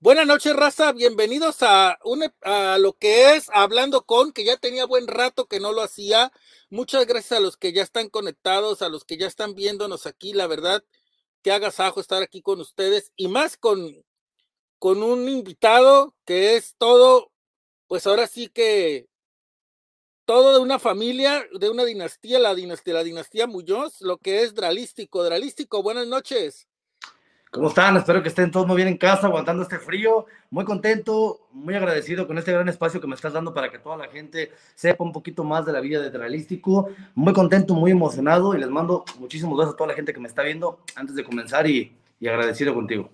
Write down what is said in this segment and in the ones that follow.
Buenas noches, raza. Bienvenidos a, a lo que es Hablando con, que ya tenía buen rato que no lo hacía. Muchas gracias a los que ya están conectados, a los que ya están viéndonos aquí. La verdad, que hagas ajo estar aquí con ustedes y más con, con un invitado que es todo, pues ahora sí que todo de una familia, de una dinastía, la dinastía, la dinastía Muñoz, lo que es Dralístico. Dralístico, buenas noches. ¿Cómo están? Espero que estén todos muy bien en casa, aguantando este frío. Muy contento, muy agradecido con este gran espacio que me estás dando para que toda la gente sepa un poquito más de la vida de Dralístico. Muy contento, muy emocionado y les mando muchísimos besos a toda la gente que me está viendo antes de comenzar y, y agradecido contigo.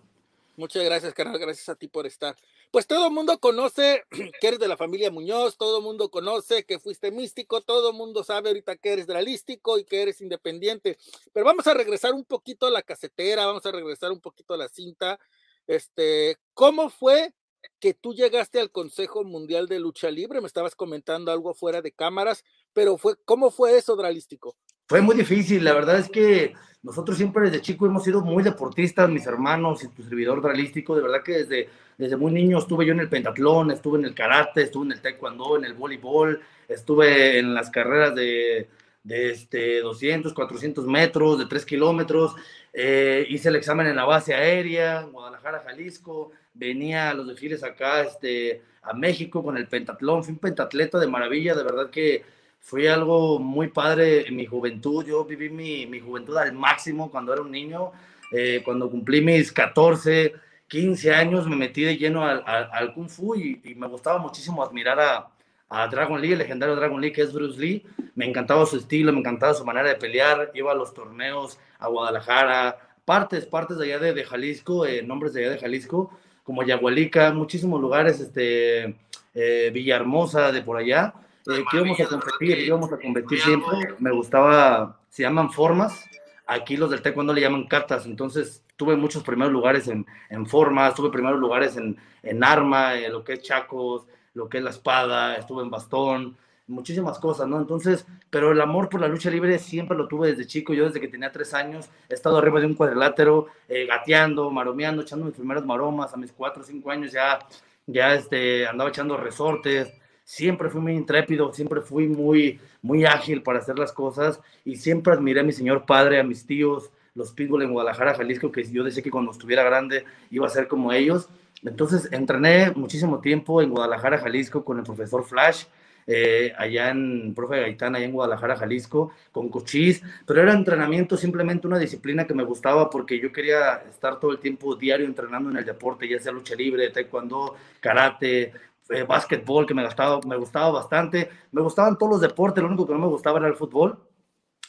Muchas gracias, carnal. Gracias a ti por estar. Pues todo el mundo conoce que eres de la familia Muñoz, todo el mundo conoce que fuiste místico, todo el mundo sabe ahorita que eres dralístico y que eres independiente. Pero vamos a regresar un poquito a la casetera, vamos a regresar un poquito a la cinta. Este, ¿cómo fue que tú llegaste al Consejo Mundial de Lucha Libre? Me estabas comentando algo fuera de cámaras, pero fue, ¿cómo fue eso dralístico? Fue muy difícil, la verdad es que nosotros siempre desde chico hemos sido muy deportistas, mis hermanos y tu servidor realístico, de verdad que desde, desde muy niño estuve yo en el pentatlón, estuve en el karate, estuve en el taekwondo, en el voleibol, estuve en las carreras de, de este 200, 400 metros, de 3 kilómetros, eh, hice el examen en la base aérea, Guadalajara, Jalisco, venía a los desfiles acá este, a México con el pentatlón, fui un pentatleta de maravilla, de verdad que fue algo muy padre en mi juventud. Yo viví mi, mi juventud al máximo cuando era un niño. Eh, cuando cumplí mis 14, 15 años, me metí de lleno al, al, Kung Fu y, y, me gustaba muchísimo admirar a, a, Dragon Lee, el legendario Dragon Lee, que es Bruce Lee. Me encantaba su estilo, me encantaba su manera de pelear. Iba a los torneos a Guadalajara, partes, partes de allá de, de Jalisco, eh, nombres de allá de Jalisco, como Yagualica, muchísimos lugares, este, eh, Villahermosa, de por allá eh, que íbamos a competir, íbamos a competir siempre. Me gustaba, se llaman formas. Aquí los del taekwondo le llaman katas. Entonces tuve muchos primeros lugares en, en formas, tuve primeros lugares en, en arma, en lo que es chacos, lo que es la espada, estuve en bastón, muchísimas cosas, ¿no? Entonces, pero el amor por la lucha libre siempre lo tuve desde chico. Yo desde que tenía tres años he estado arriba de un cuadrilátero, eh, gateando, maromeando, echando mis primeras maromas. A mis cuatro o cinco años ya, ya este, andaba echando resortes siempre fui muy intrépido, siempre fui muy, muy ágil para hacer las cosas y siempre admiré a mi señor padre, a mis tíos, los Pitbull en Guadalajara, Jalisco, que yo decía que cuando estuviera grande iba a ser como ellos. Entonces entrené muchísimo tiempo en Guadalajara, Jalisco, con el profesor Flash, eh, allá en Profe Gaitán, allá en Guadalajara, Jalisco, con Cochís, pero era entrenamiento simplemente una disciplina que me gustaba porque yo quería estar todo el tiempo diario entrenando en el deporte, ya sea lucha libre, taekwondo, karate, eh, básquetbol que me, gustaba, me gustaba bastante. Me gustaban todos los deportes, lo único que no me gustaba era el fútbol.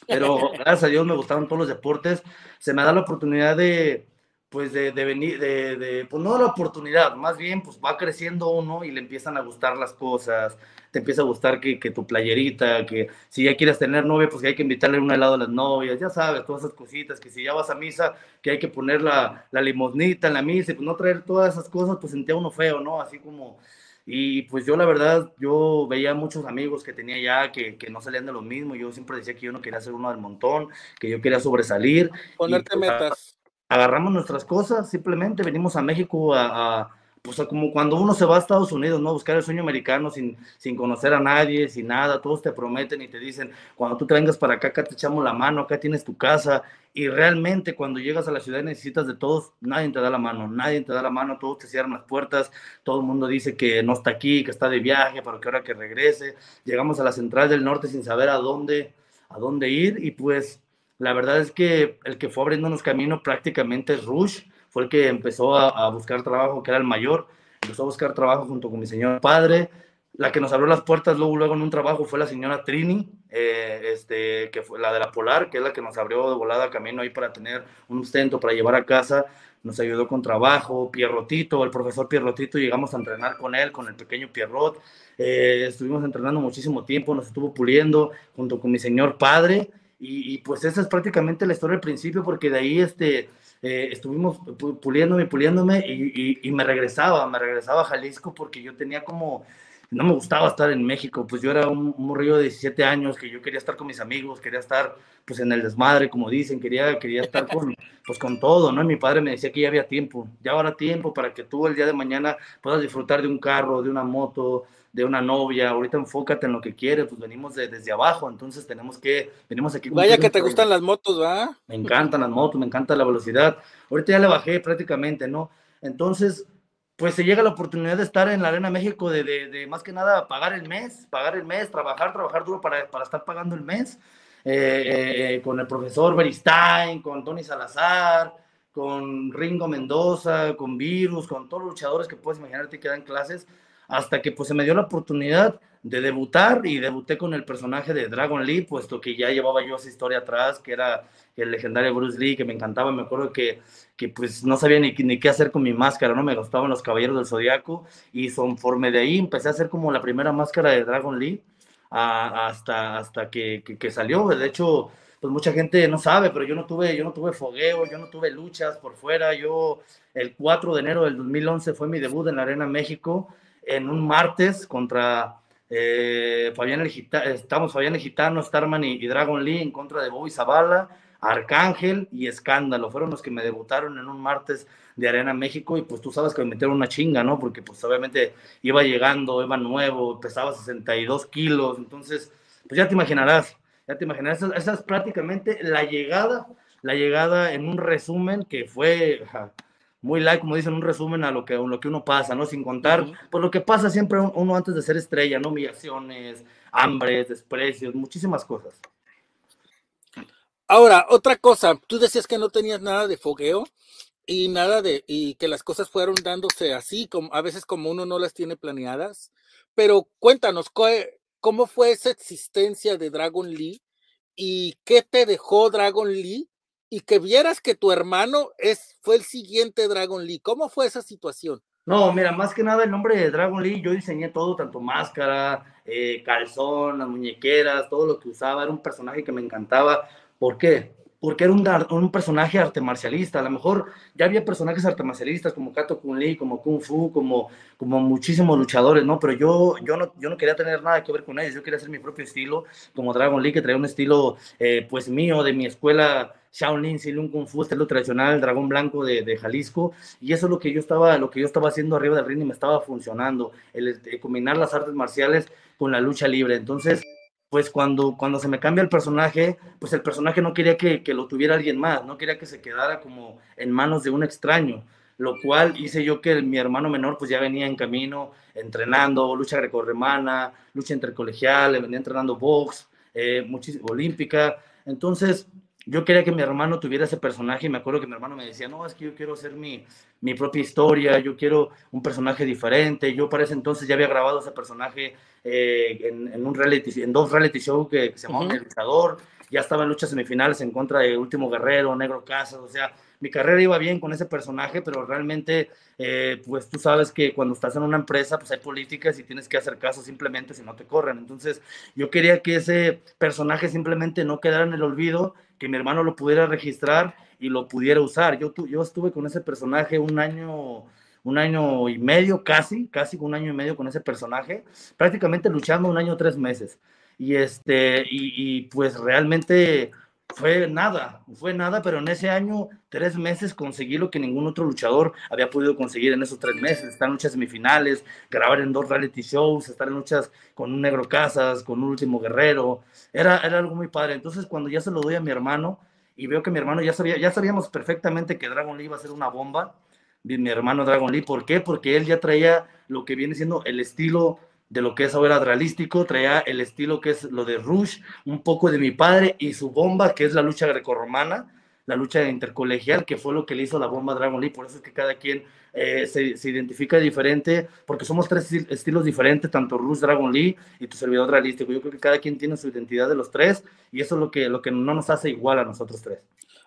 Pero gracias a Dios me gustaban todos los deportes. Se me da la oportunidad de, pues, de, de venir, de, de, pues no la oportunidad, más bien, pues va creciendo uno y le empiezan a gustar las cosas. Te empieza a gustar que, que tu playerita, que si ya quieres tener novia, pues que hay que invitarle un helado a las novias, ya sabes, todas esas cositas, que si ya vas a misa, que hay que poner la, la limosnita en la misa y pues no traer todas esas cosas, pues sentía uno feo, ¿no? Así como y pues yo la verdad, yo veía muchos amigos que tenía ya que, que no salían de lo mismo. Yo siempre decía que yo no quería ser uno del montón, que yo quería sobresalir. Ponerte pues, metas. Agarramos nuestras cosas, simplemente venimos a México a pues como cuando uno se va a Estados Unidos, ¿no? Buscar el sueño americano sin, sin conocer a nadie, sin nada, todos te prometen y te dicen, cuando tú te vengas para acá, acá te echamos la mano, acá tienes tu casa, y realmente cuando llegas a la ciudad necesitas de todos, nadie te da la mano, nadie te da la mano, todos te cierran las puertas, todo el mundo dice que no está aquí, que está de viaje, pero que ahora que regrese, llegamos a la central del norte sin saber a dónde, a dónde ir, y pues la verdad es que el que fue abriéndonos camino prácticamente es Rush, fue el que empezó a, buscar trabajo, que era el mayor, empezó a buscar trabajo junto con mi señor padre. La que nos abrió las puertas luego, luego en un trabajo fue la señora Trini, eh, este, que fue la de la Polar, que es la que nos abrió de volada camino ahí para tener un sustento para llevar a casa. Nos ayudó con trabajo, Pierrotito, el profesor Pierrotito, llegamos a entrenar con él, con el pequeño Pierrot. Eh, estuvimos entrenando muchísimo tiempo, nos estuvo puliendo junto con mi señor padre. Y, y, pues esa es prácticamente la historia del principio, porque de ahí este, eh, estuvimos puliéndome, puliéndome y, y, y, me regresaba, me regresaba a Jalisco porque yo tenía como, no me gustaba estar en México, pues yo era un morrillo de 17 años que yo quería estar con mis amigos, quería estar pues en el desmadre, como dicen, quería, quería estar con, pues, con todo, ¿no? Y mi padre me decía que ya había tiempo, ya habrá tiempo para que tú el día de mañana puedas disfrutar de un carro, de una moto, de una novia, ahorita enfócate en lo que quieres, pues venimos de, desde abajo, entonces tenemos que, venimos aquí. Vaya que te gustan las motos, ¿va? Me encantan las motos, me encanta la velocidad, ahorita ya le bajé prácticamente, ¿no? Entonces, pues se llega la oportunidad de estar en la Arena México, de, de, más que nada pagar el mes, pagar el mes, trabajar, trabajar duro para, para estar pagando el mes, eh, eh, con el profesor Beristain, con Tony Salazar, con Ringo Mendoza, con Virus, con todos los luchadores que puedes imaginarte que dan clases, hasta que pues se me dio la oportunidad de debutar y debuté con el personaje de Dragon Lee, puesto que ya llevaba yo esa historia atrás, que era el legendario Bruce Lee, que me encantaba, me acuerdo que, que pues no sabía ni, ni qué hacer con mi máscara, no me gustaban los Caballeros del Zodiaco, y conforme de ahí empecé a hacer como la primera máscara de Dragon Lee, hasta, hasta que, que, salió, de hecho, pues mucha gente no sabe, pero yo no tuve, yo no tuve fogueo, yo no tuve luchas por fuera, yo el 4 de enero del 2011 fue mi debut en la Arena México, en un martes contra eh, Fabián el Gitano, estamos Fabián el Gitano, Starman y, Dragon Lee en contra de Bobby Zavala, Arcángel y Escándalo. Fueron los que me debutaron en un martes de Arena México y pues tú sabes que me metieron una chinga, ¿no? Porque pues obviamente iba llegando, iba nuevo, pesaba 62 kilos, entonces pues ya te imaginarás, ya te imaginarás, esa, es prácticamente la llegada, la llegada en un resumen que fue muy like, como dicen, un resumen a lo que, lo que uno pasa, ¿no? Sin contar, pues lo que pasa siempre uno antes de ser estrella, ¿no? Humillaciones, hambres, desprecios, muchísimas cosas. Ahora, otra cosa, tú decías que no tenías nada de fogueo y nada de, y que las cosas fueron dándose así, como a veces como uno no las tiene planeadas, pero cuéntanos, ¿cómo fue esa existencia de Dragon Lee y qué te dejó Dragon Lee y que vieras que tu hermano es, fue el siguiente Dragon Lee. ¿Cómo fue esa situación? No, mira, más que nada el nombre de Dragon Lee, yo diseñé todo, tanto máscara, eh, calzón, las muñequeras, todo lo que usaba, era un personaje que me encantaba. ¿Por qué? Porque era un, un personaje arte marcialista. A lo mejor ya había personajes arte marcialistas como Kato Kun Lee, como Kung Fu, como, como muchísimos luchadores, ¿no? Pero yo, yo, no, yo no quería tener nada que ver con ellos. Yo quería hacer mi propio estilo, como Dragon Lee, que traía un estilo, eh, pues mío, de mi escuela Shaolin, Silun Kung Fu, estilo tradicional, dragón blanco de, Jalisco, y eso es lo que yo estaba, lo que yo estaba haciendo arriba del ring y me estaba funcionando, el, combinar las artes marciales con la lucha libre. Entonces, pues cuando, cuando se me cambia el personaje, pues el personaje no quería que, que lo tuviera alguien más, no quería que se quedara como en manos de un extraño lo cual hice yo que mi hermano menor pues ya venía en camino entrenando lucha grecorremana, lucha intercolegial, venía entrenando box, eh, olímpica, entonces yo quería que mi hermano tuviera ese personaje y me acuerdo que mi hermano me decía, no, es que yo quiero hacer mi, mi propia historia, yo quiero un personaje diferente. Yo para ese entonces ya había grabado ese personaje eh, en, en, un reality, en dos reality shows que, se llamaban El Luchador, ya estaba en luchas semifinales en contra de Último Guerrero, Negro Casas, o sea, mi carrera iba bien con ese personaje, pero realmente, eh, pues tú sabes que cuando estás en una empresa, pues hay políticas y tienes que hacer caso simplemente si no te corren. Entonces, yo quería que ese personaje simplemente no quedara en el olvido, que mi hermano lo pudiera registrar y lo pudiera usar. Yo, yo estuve con ese personaje un año un año y medio, casi, casi un año y medio con ese personaje, prácticamente luchando un año tres meses. Y, este, y pues realmente fue nada, fue nada, pero en ese año, tres meses, conseguí lo que ningún otro luchador había podido conseguir en esos tres meses. Estar en luchas semifinales, grabar en dos reality shows, estar en luchas con un Negro Casas, con un Último Guerrero. Era, era algo muy padre. Entonces, cuando ya se lo doy a mi hermano y veo que mi hermano ya sabía, ya sabíamos perfectamente que Dragon Lee iba a ser una bomba, mi hermano Dragon Lee, ¿por qué? Porque él ya traía lo que viene siendo el estilo de lo que es ahora realístico, traía el estilo que es lo de Rush, un poco de mi padre y su bomba, que es la lucha grecorromana, la lucha intercolegial, que fue lo que le hizo la bomba Dragon Lee, por eso es que cada quien eh, se, se, identifica diferente, porque somos tres estilos diferentes, tanto Rush, Dragon Lee y tu servidor realístico. Yo creo que cada quien tiene su identidad de los tres y eso es lo que, lo que no nos hace igual a nosotros tres.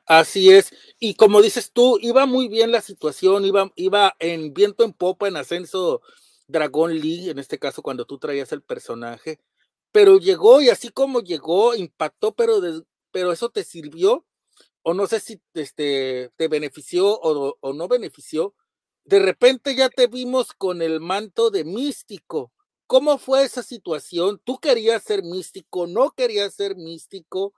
Así es, y como dices tú, iba muy bien la situación, iba, iba en viento en popa, en ascenso Dragon Lee, en este caso cuando tú traías el personaje, pero llegó y así como llegó, impactó, pero, pero eso te sirvió, o no sé si este, te benefició o, o no benefició, de repente ya te vimos con el manto de místico. ¿Cómo fue esa situación? ¿Tú querías ser místico? ¿No querías ser místico?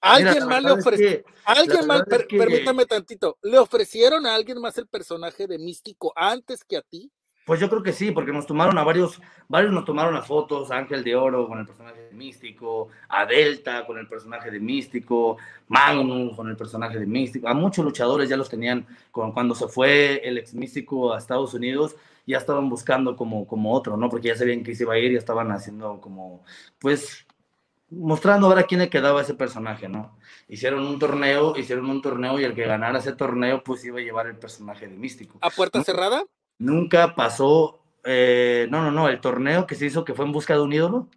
¿Alguien más le ofreció? ¿Alguien más? Permítame tantito. ¿Le ofrecieron a alguien más el personaje de místico antes que a ti? Pues yo creo que sí, porque nos tomaron a varios, varios nos tomaron a fotos, Ángel de Oro con el personaje de Místico, a Delta con el personaje de Místico, Magnus con el personaje de Místico, a muchos luchadores ya los tenían, cuando se fue el ex Místico a Estados Unidos, ya estaban buscando como, como otro, ¿no? Porque ya sabían que se iba a ir y estaban haciendo como, pues, mostrando a ver a quién le quedaba ese personaje, ¿no? Hicieron un torneo, hicieron un torneo y el que ganara ese torneo, pues iba a llevar el personaje de Místico. ¿A puerta cerrada? Nunca pasó, eh, no, no, no, el torneo que se hizo que fue en busca de un ídolo,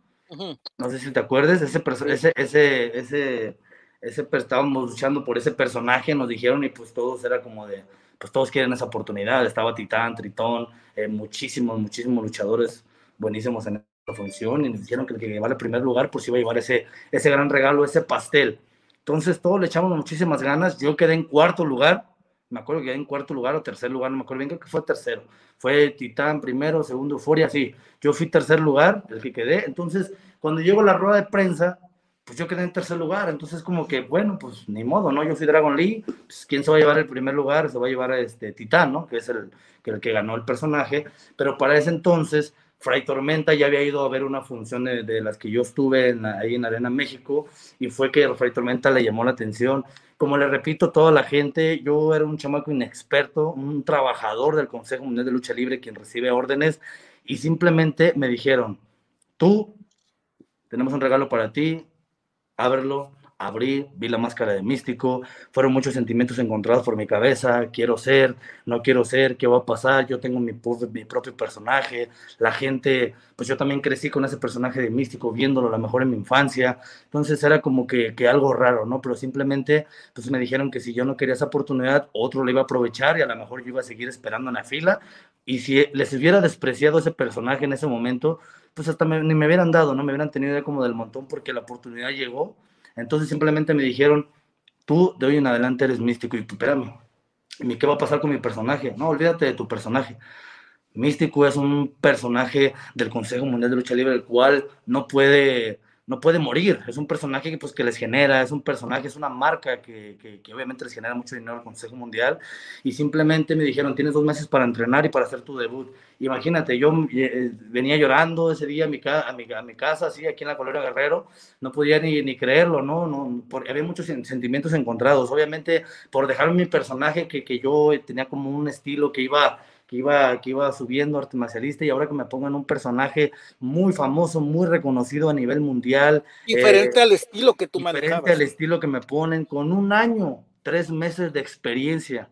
no sé si te acuerdas, ese, ese, ese, ese, ese, estábamos luchando por ese personaje, nos dijeron y pues todos era como de, pues todos quieren esa oportunidad, estaba Titán, Tritón, eh, muchísimos, muchísimos luchadores buenísimos en esta función y nos dijeron que el que llevara el primer lugar pues iba a llevar ese, ese gran regalo, ese pastel. Entonces todos le echamos muchísimas ganas, yo quedé en cuarto lugar, me acuerdo que en cuarto lugar o tercer lugar, no me acuerdo bien, creo que fue tercero. Fue Titán primero, segundo Euforia, sí. Yo fui tercer lugar, el que quedé. Entonces, cuando llego a la rueda de prensa, pues yo quedé en tercer lugar. Entonces, como que, bueno, pues ni modo, ¿no? Yo fui Dragon Lee, pues ¿quién se va a llevar el primer lugar? Se va a llevar a este Titán, ¿no? Que es el que, el que ganó el personaje. Pero para ese entonces, Fray Tormenta ya había ido a ver una función de, las que yo estuve ahí en Arena México y fue que Fray Tormenta le llamó la atención. Como le repito, toda la gente, yo era un chamaco inexperto, un trabajador del Consejo Mundial de Lucha Libre quien recibe órdenes y simplemente me dijeron, tú, tenemos un regalo para ti, ábrelo, abrí, vi la máscara de místico, fueron muchos sentimientos encontrados por mi cabeza, quiero ser, no quiero ser, qué va a pasar, yo tengo mi, mi propio personaje, la gente, pues yo también crecí con ese personaje de místico, viéndolo a lo mejor en mi infancia, entonces era como que, que, algo raro, ¿no? Pero simplemente, pues me dijeron que si yo no quería esa oportunidad, otro le iba a aprovechar y a lo mejor yo iba a seguir esperando en la fila, y si les hubiera despreciado ese personaje en ese momento, pues hasta ni me hubieran dado, ¿no? Me hubieran tenido como del montón porque la oportunidad llegó entonces simplemente me dijeron, tú de hoy en adelante eres místico. Y espérame, ¿qué va a pasar con mi personaje? No, olvídate de tu personaje. Místico es un personaje del Consejo Mundial de Lucha Libre, el cual no puede no puede morir. Es un personaje que, pues, que les genera, es un personaje, es una marca que, que, obviamente les genera mucho dinero al Consejo Mundial. Y simplemente me dijeron, tienes dos meses para entrenar y para hacer tu debut. Imagínate, yo eh, venía llorando ese día a mi, a mi, a mi casa, así, aquí en la Colonia Guerrero, no podía ni, ni creerlo, ¿no? no había muchos sentimientos encontrados. Obviamente, por dejar mi personaje que, que yo tenía como un estilo que iba que iba, que iba subiendo arte marcialista y ahora que me pongan un personaje muy famoso, muy reconocido a nivel mundial. Diferente eh, al estilo que tú diferente Diferente al estilo que me ponen, con un año, tres meses de experiencia.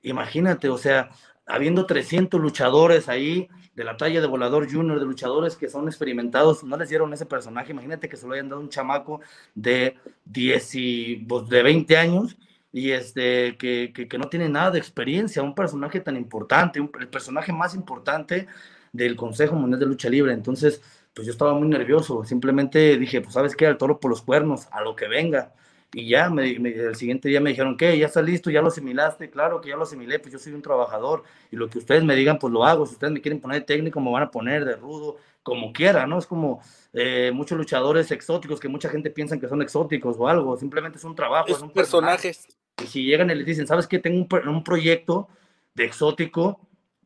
Imagínate, o sea, habiendo 300 luchadores ahí de la talla de volador junior, de luchadores que son experimentados, no les dieron ese personaje. Imagínate que se lo hayan dado un chamaco de 10 y, pues, de 20 años y este, que, que, no tiene nada de experiencia, un personaje tan importante, el personaje más importante del Consejo Mundial de Lucha Libre. Entonces, pues yo estaba muy nervioso, simplemente dije, pues sabes qué, al toro por los cuernos, a lo que venga. Y ya, me, el siguiente día me dijeron, ¿qué? ¿Ya está listo? ¿Ya lo asimilaste? Claro que ya lo asimilé, pues yo soy un trabajador y lo que ustedes me digan, pues lo hago. Si ustedes me quieren poner de técnico, me van a poner de rudo, como quiera, ¿no? Es como eh, muchos luchadores exóticos que mucha gente piensa que son exóticos o algo, simplemente es un trabajo. Es, un personajes. Y si llegan y les dicen, ¿sabes qué? Tengo un, un proyecto de exótico,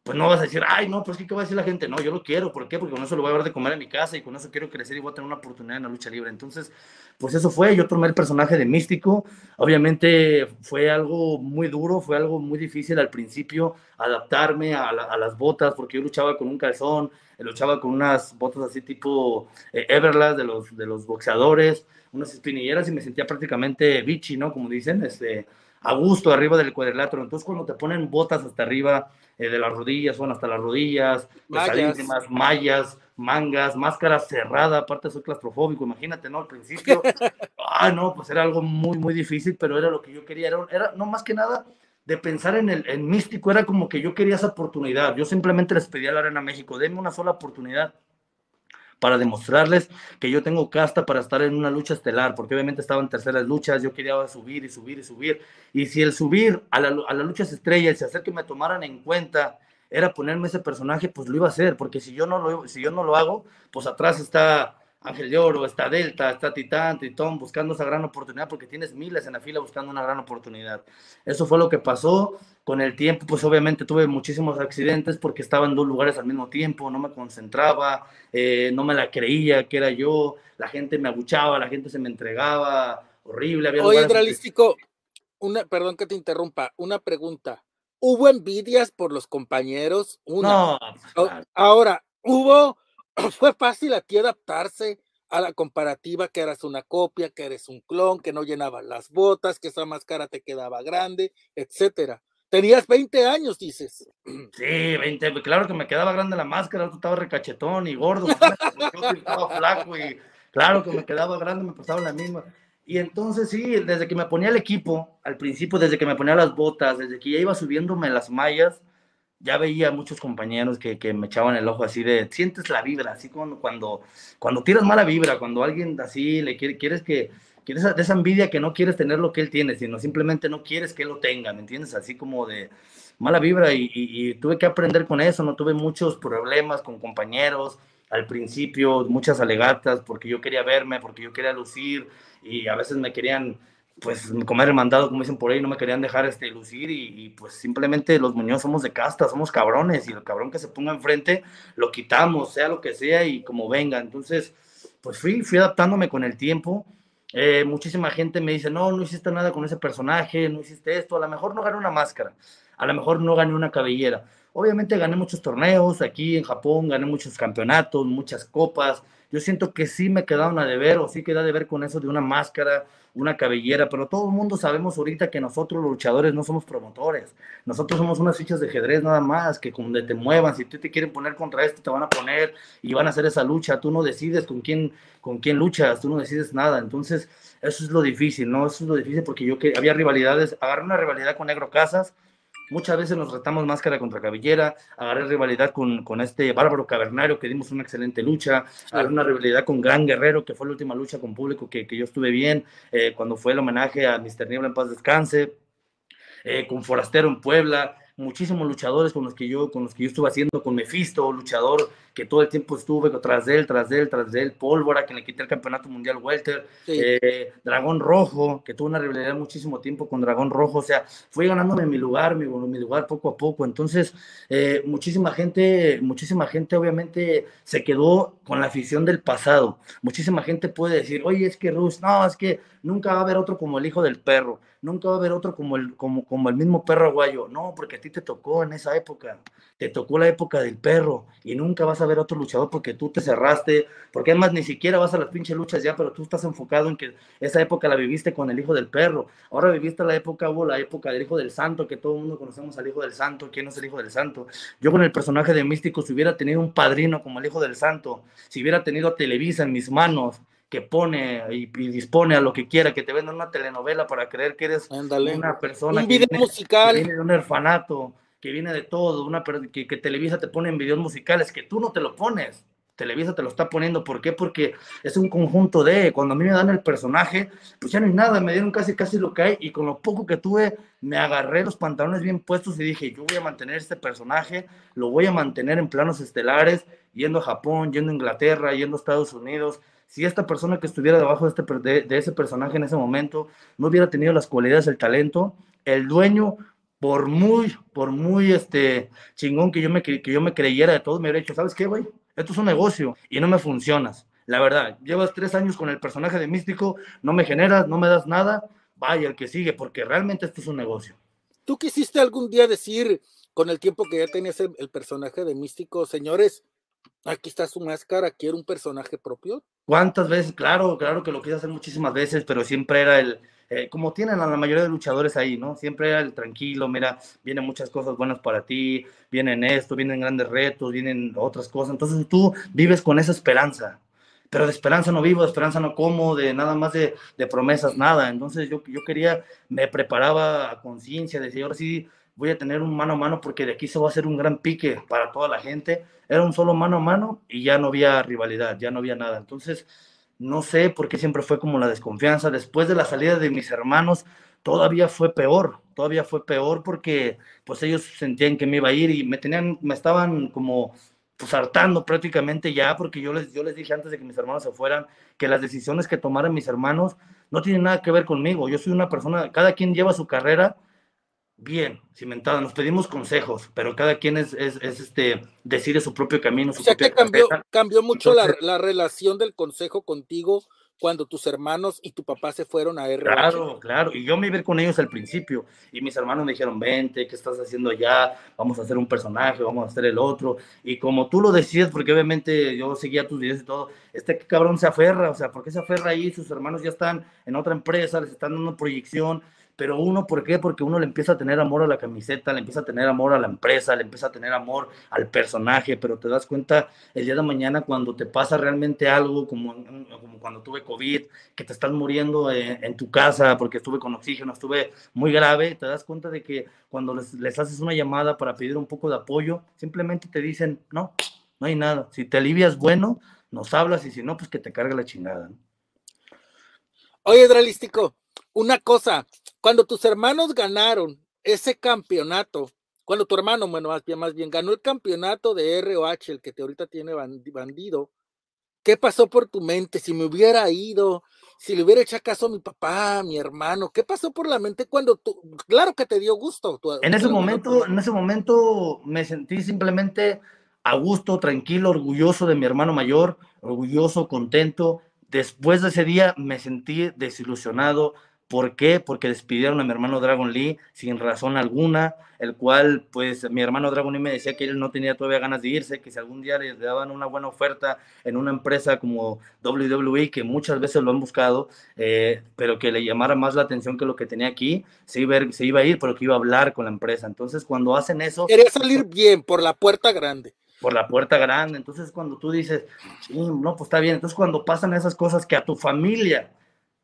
pues no vas a decir, ay, no, pues ¿qué va a decir la gente? No, yo lo quiero. ¿Por qué? Porque con eso lo voy a ver de comer en mi casa y con eso quiero crecer y voy a tener una oportunidad en la lucha libre. Entonces, pues eso fue. Yo tomé el personaje de Místico. Obviamente fue algo muy duro, fue algo muy difícil al principio adaptarme a, las botas, porque yo luchaba con un calzón, luchaba con unas botas así tipo eh, Everlast de los, de los boxeadores, unas espinilleras y me sentía prácticamente bichi, ¿no? Como dicen, este a gusto arriba del cuadrilátero. Entonces, cuando te ponen botas hasta arriba eh, de las rodillas, son hasta las rodillas, mallas. mallas, mangas, máscara cerrada, aparte soy claustrofóbico, imagínate, ¿no? Al principio, ah, no, pues era algo muy, muy difícil, pero era lo que yo quería, era, era no más que nada de pensar en el en místico, era como que yo quería esa oportunidad, yo simplemente les pedía a la Arena México, denme una sola oportunidad para demostrarles que yo tengo casta para estar en una lucha estelar, porque obviamente estaba en terceras luchas, yo quería subir y subir y subir. Y si el subir a, a las luchas estrellas se hacer que me tomaran en cuenta era ponerme ese personaje, pues lo iba a hacer, porque si yo no lo, si yo no lo hago, pues atrás está Ángel de Oro, está Delta, está Titán, Tritón, buscando esa gran oportunidad, porque tienes miles en la fila buscando una gran oportunidad. Eso fue lo que pasó. Con el tiempo, pues obviamente tuve muchísimos accidentes porque estaba en dos lugares al mismo tiempo, no me concentraba, eh, no me la creía que era yo, la gente me abuchaba, la gente se me entregaba, horrible. Había Oye, Hidralístico, una, perdón que te interrumpa, una pregunta. ¿Hubo envidias por los compañeros? No. Pues, ahora, ¿hubo fue fácil a ti adaptarse a la comparativa que eras una copia, que eres un clon, que no llenabas las botas, que esa máscara te quedaba grande, etcétera. Tenías 20 años, dices. Sí, 20, claro que me quedaba grande la máscara, tú estabas recachetón y gordo, estaba flaco y claro que me quedaba grande, me pasaba la misma. Y entonces sí, desde que me ponía el equipo, al principio, desde que me ponía las botas, desde que ya iba subiéndome las mallas, ya veía muchos compañeros que, que, me echaban el ojo así de, sientes la vibra, así como cuando, cuando tiras mala vibra, cuando alguien así le quiere, quieres que, quieres de esa envidia que no quieres tener lo que él tiene, sino simplemente no quieres que él lo tenga, ¿me entiendes? Así como de mala vibra y, tuve que aprender con eso, no tuve muchos problemas con compañeros, al principio muchas alegatas porque yo quería verme, porque yo quería lucir y a veces me querían pues comer mandado, como dicen por ahí, no me querían dejar este, lucir y, pues simplemente los Muñoz somos de casta, somos cabrones y el cabrón que se ponga enfrente lo quitamos, sea lo que sea y como venga. Entonces, pues fui, fui adaptándome con el tiempo. Eh, muchísima gente me dice, no, no hiciste nada con ese personaje, no hiciste esto, a lo mejor no gané una máscara, a lo mejor no gané una cabellera. Obviamente gané muchos torneos aquí en Japón, gané muchos campeonatos, muchas copas. Yo siento que sí me quedaron a deber o sí queda de ver con eso de una máscara una cabellera, pero todo el mundo sabemos ahorita que nosotros los luchadores no somos promotores, nosotros somos unas fichas de ajedrez nada más, que donde te muevan, si tú te quieren poner contra este, te van a poner y van a hacer esa lucha, tú no decides con quién, con quién luchas, tú no decides nada, entonces eso es lo difícil, ¿no? Eso es lo difícil porque yo que había rivalidades, agarré una rivalidad con Negro Casas, Muchas veces nos retamos máscara contra cabellera, agarré rivalidad con, con este bárbaro cavernario que dimos una excelente lucha, agarré una rivalidad con Gran Guerrero, que fue la última lucha con público que, que yo estuve bien, eh, cuando fue el homenaje a Mr. Niebla en paz descanse, eh, con Forastero en Puebla, muchísimos luchadores con los que yo, con los que yo estuve haciendo, con Mephisto, luchador que todo el tiempo estuve tras de él, tras de él, tras de él, Pólvora, que le quité el campeonato mundial welter, eh, Dragón Rojo, que tuvo una rivalidad muchísimo tiempo con Dragón Rojo, o sea, fui ganándome mi lugar, mi, mi lugar poco a poco, entonces eh, muchísima gente, muchísima gente obviamente se quedó con la afición del pasado, muchísima gente puede decir, oye, es que Rus, no, es que nunca va a haber otro como el hijo del perro, nunca va a haber otro como el, como, como el mismo perro aguayo, no, porque a ti te tocó en esa época, te tocó la época del perro y nunca vas a ver otro luchador porque tú te cerraste, porque además ni siquiera vas a las pinches luchas ya, pero tú estás enfocado en que esa época la viviste con el hijo del perro. Ahora viviste la época, hubo la época del hijo del santo, que todo el mundo conocemos al hijo del santo, ¿quién es el hijo del santo? Yo con el personaje de Místico, si hubiera tenido un padrino como el hijo del santo, si hubiera tenido a Televisa en mis manos, que pone y, dispone a lo que quiera, que te venda una telenovela para creer que eres una persona un video musical. que viene de un orfanato, que viene de todo, una, que, que Televisa te pone en videos musicales, que tú no te lo pones. Televisa te lo está poniendo. ¿Por qué? Porque es un conjunto de, cuando a mí me dan el personaje, pues ya no hay nada, me dieron casi casi lo que hay y con lo poco que tuve, me agarré los pantalones bien puestos y dije, yo voy a mantener este personaje, lo voy a mantener en planos estelares, yendo a Japón, yendo a Inglaterra, yendo a Estados Unidos. Si esta persona que estuviera debajo de, este, de, de ese personaje en ese momento no hubiera tenido las cualidades, el talento, el dueño por muy, por muy este, chingón que yo, me, que yo me creyera de todo, me hubiera dicho, ¿sabes qué, güey? Esto es un negocio y no me funcionas. La verdad, llevas tres años con el personaje de Místico, no me generas, no me das nada, vaya el que sigue, porque realmente esto es un negocio. ¿Tú quisiste algún día decir, con el tiempo que ya tenías el, el personaje de Místico, señores, aquí está su máscara, quiero un personaje propio? ¿Cuántas veces? Claro, claro que lo quise hacer muchísimas veces, pero siempre era el, eh, como tienen a la mayoría de luchadores ahí, ¿no? Siempre era el tranquilo, mira, vienen muchas cosas buenas para ti, vienen esto, vienen grandes retos, vienen otras cosas. Entonces tú vives con esa esperanza, pero de esperanza no vivo, de esperanza no como, de nada más de, de promesas, nada. Entonces yo, yo quería, me preparaba a conciencia, decía, ahora sí voy a tener un mano a mano porque de aquí se va a hacer un gran pique para toda la gente. Era un solo mano a mano y ya no había rivalidad, ya no había nada. Entonces no sé por qué siempre fue como la desconfianza. Después de la salida de mis hermanos, todavía fue peor, todavía fue peor porque pues ellos sentían que me iba a ir y me tenían, me estaban como pues hartando prácticamente ya, porque yo les, yo les dije antes de que mis hermanos se fueran, que las decisiones que tomaran mis hermanos no tienen nada que ver conmigo. Yo soy una persona, cada quien lleva su carrera bien cimentada, nos pedimos consejos, pero cada quien es, es, este, decide su propio camino. Su o sea que cambió, cambió mucho la, la relación del consejo contigo cuando tus hermanos y tu papá se fueron a RH. Claro, claro. Y yo me iba con ellos al principio. Y mis hermanos me dijeron, vente, ¿qué estás haciendo allá? Vamos a hacer un personaje, vamos a hacer el otro. Y como tú lo decías, porque obviamente yo seguía tus videos y todo, este cabrón se aferra, o sea, ¿por qué se aferra ahí? Sus hermanos ya están en otra empresa, les están dando proyección pero uno, ¿por qué? Porque uno le empieza a tener amor a la camiseta, le empieza a tener amor a la empresa, le empieza a tener amor al personaje, pero te das cuenta el día de mañana cuando te pasa realmente algo, como, cuando tuve COVID, que te estás muriendo en, tu casa porque estuve con oxígeno, estuve muy grave, te das cuenta de que cuando les, haces una llamada para pedir un poco de apoyo, simplemente te dicen, no, no hay nada, si te alivias, bueno, nos hablas y si no, pues que te cargue la chingada. Oye, Dralístico, una cosa, cuando tus hermanos ganaron ese campeonato, cuando tu hermano, bueno, más bien, más bien ganó el campeonato de ROH, el que te ahorita tiene bandido, ¿qué pasó por tu mente? Si me hubiera ido, si le hubiera hecho caso a mi papá, a mi hermano, ¿qué pasó por la mente cuando tú, claro que te dio gusto? en ese momento, en ese momento me sentí simplemente a gusto, tranquilo, orgulloso de mi hermano mayor, orgulloso, contento. Después de ese día me sentí desilusionado, ¿Por qué? Porque despidieron a mi hermano Dragon Lee sin razón alguna, el cual, pues, mi hermano Dragon Lee me decía que él no tenía todavía ganas de irse, que si algún día le daban una buena oferta en una empresa como WWE, que muchas veces lo han buscado, eh, pero que le llamara más la atención que lo que tenía aquí, se iba, a, se iba a ir, pero que iba a hablar con la empresa. Entonces, cuando hacen eso... Quería salir bien por la puerta grande por la puerta grande. Entonces, cuando tú dices, no, pues está bien. Entonces, cuando pasan esas cosas que a tu familia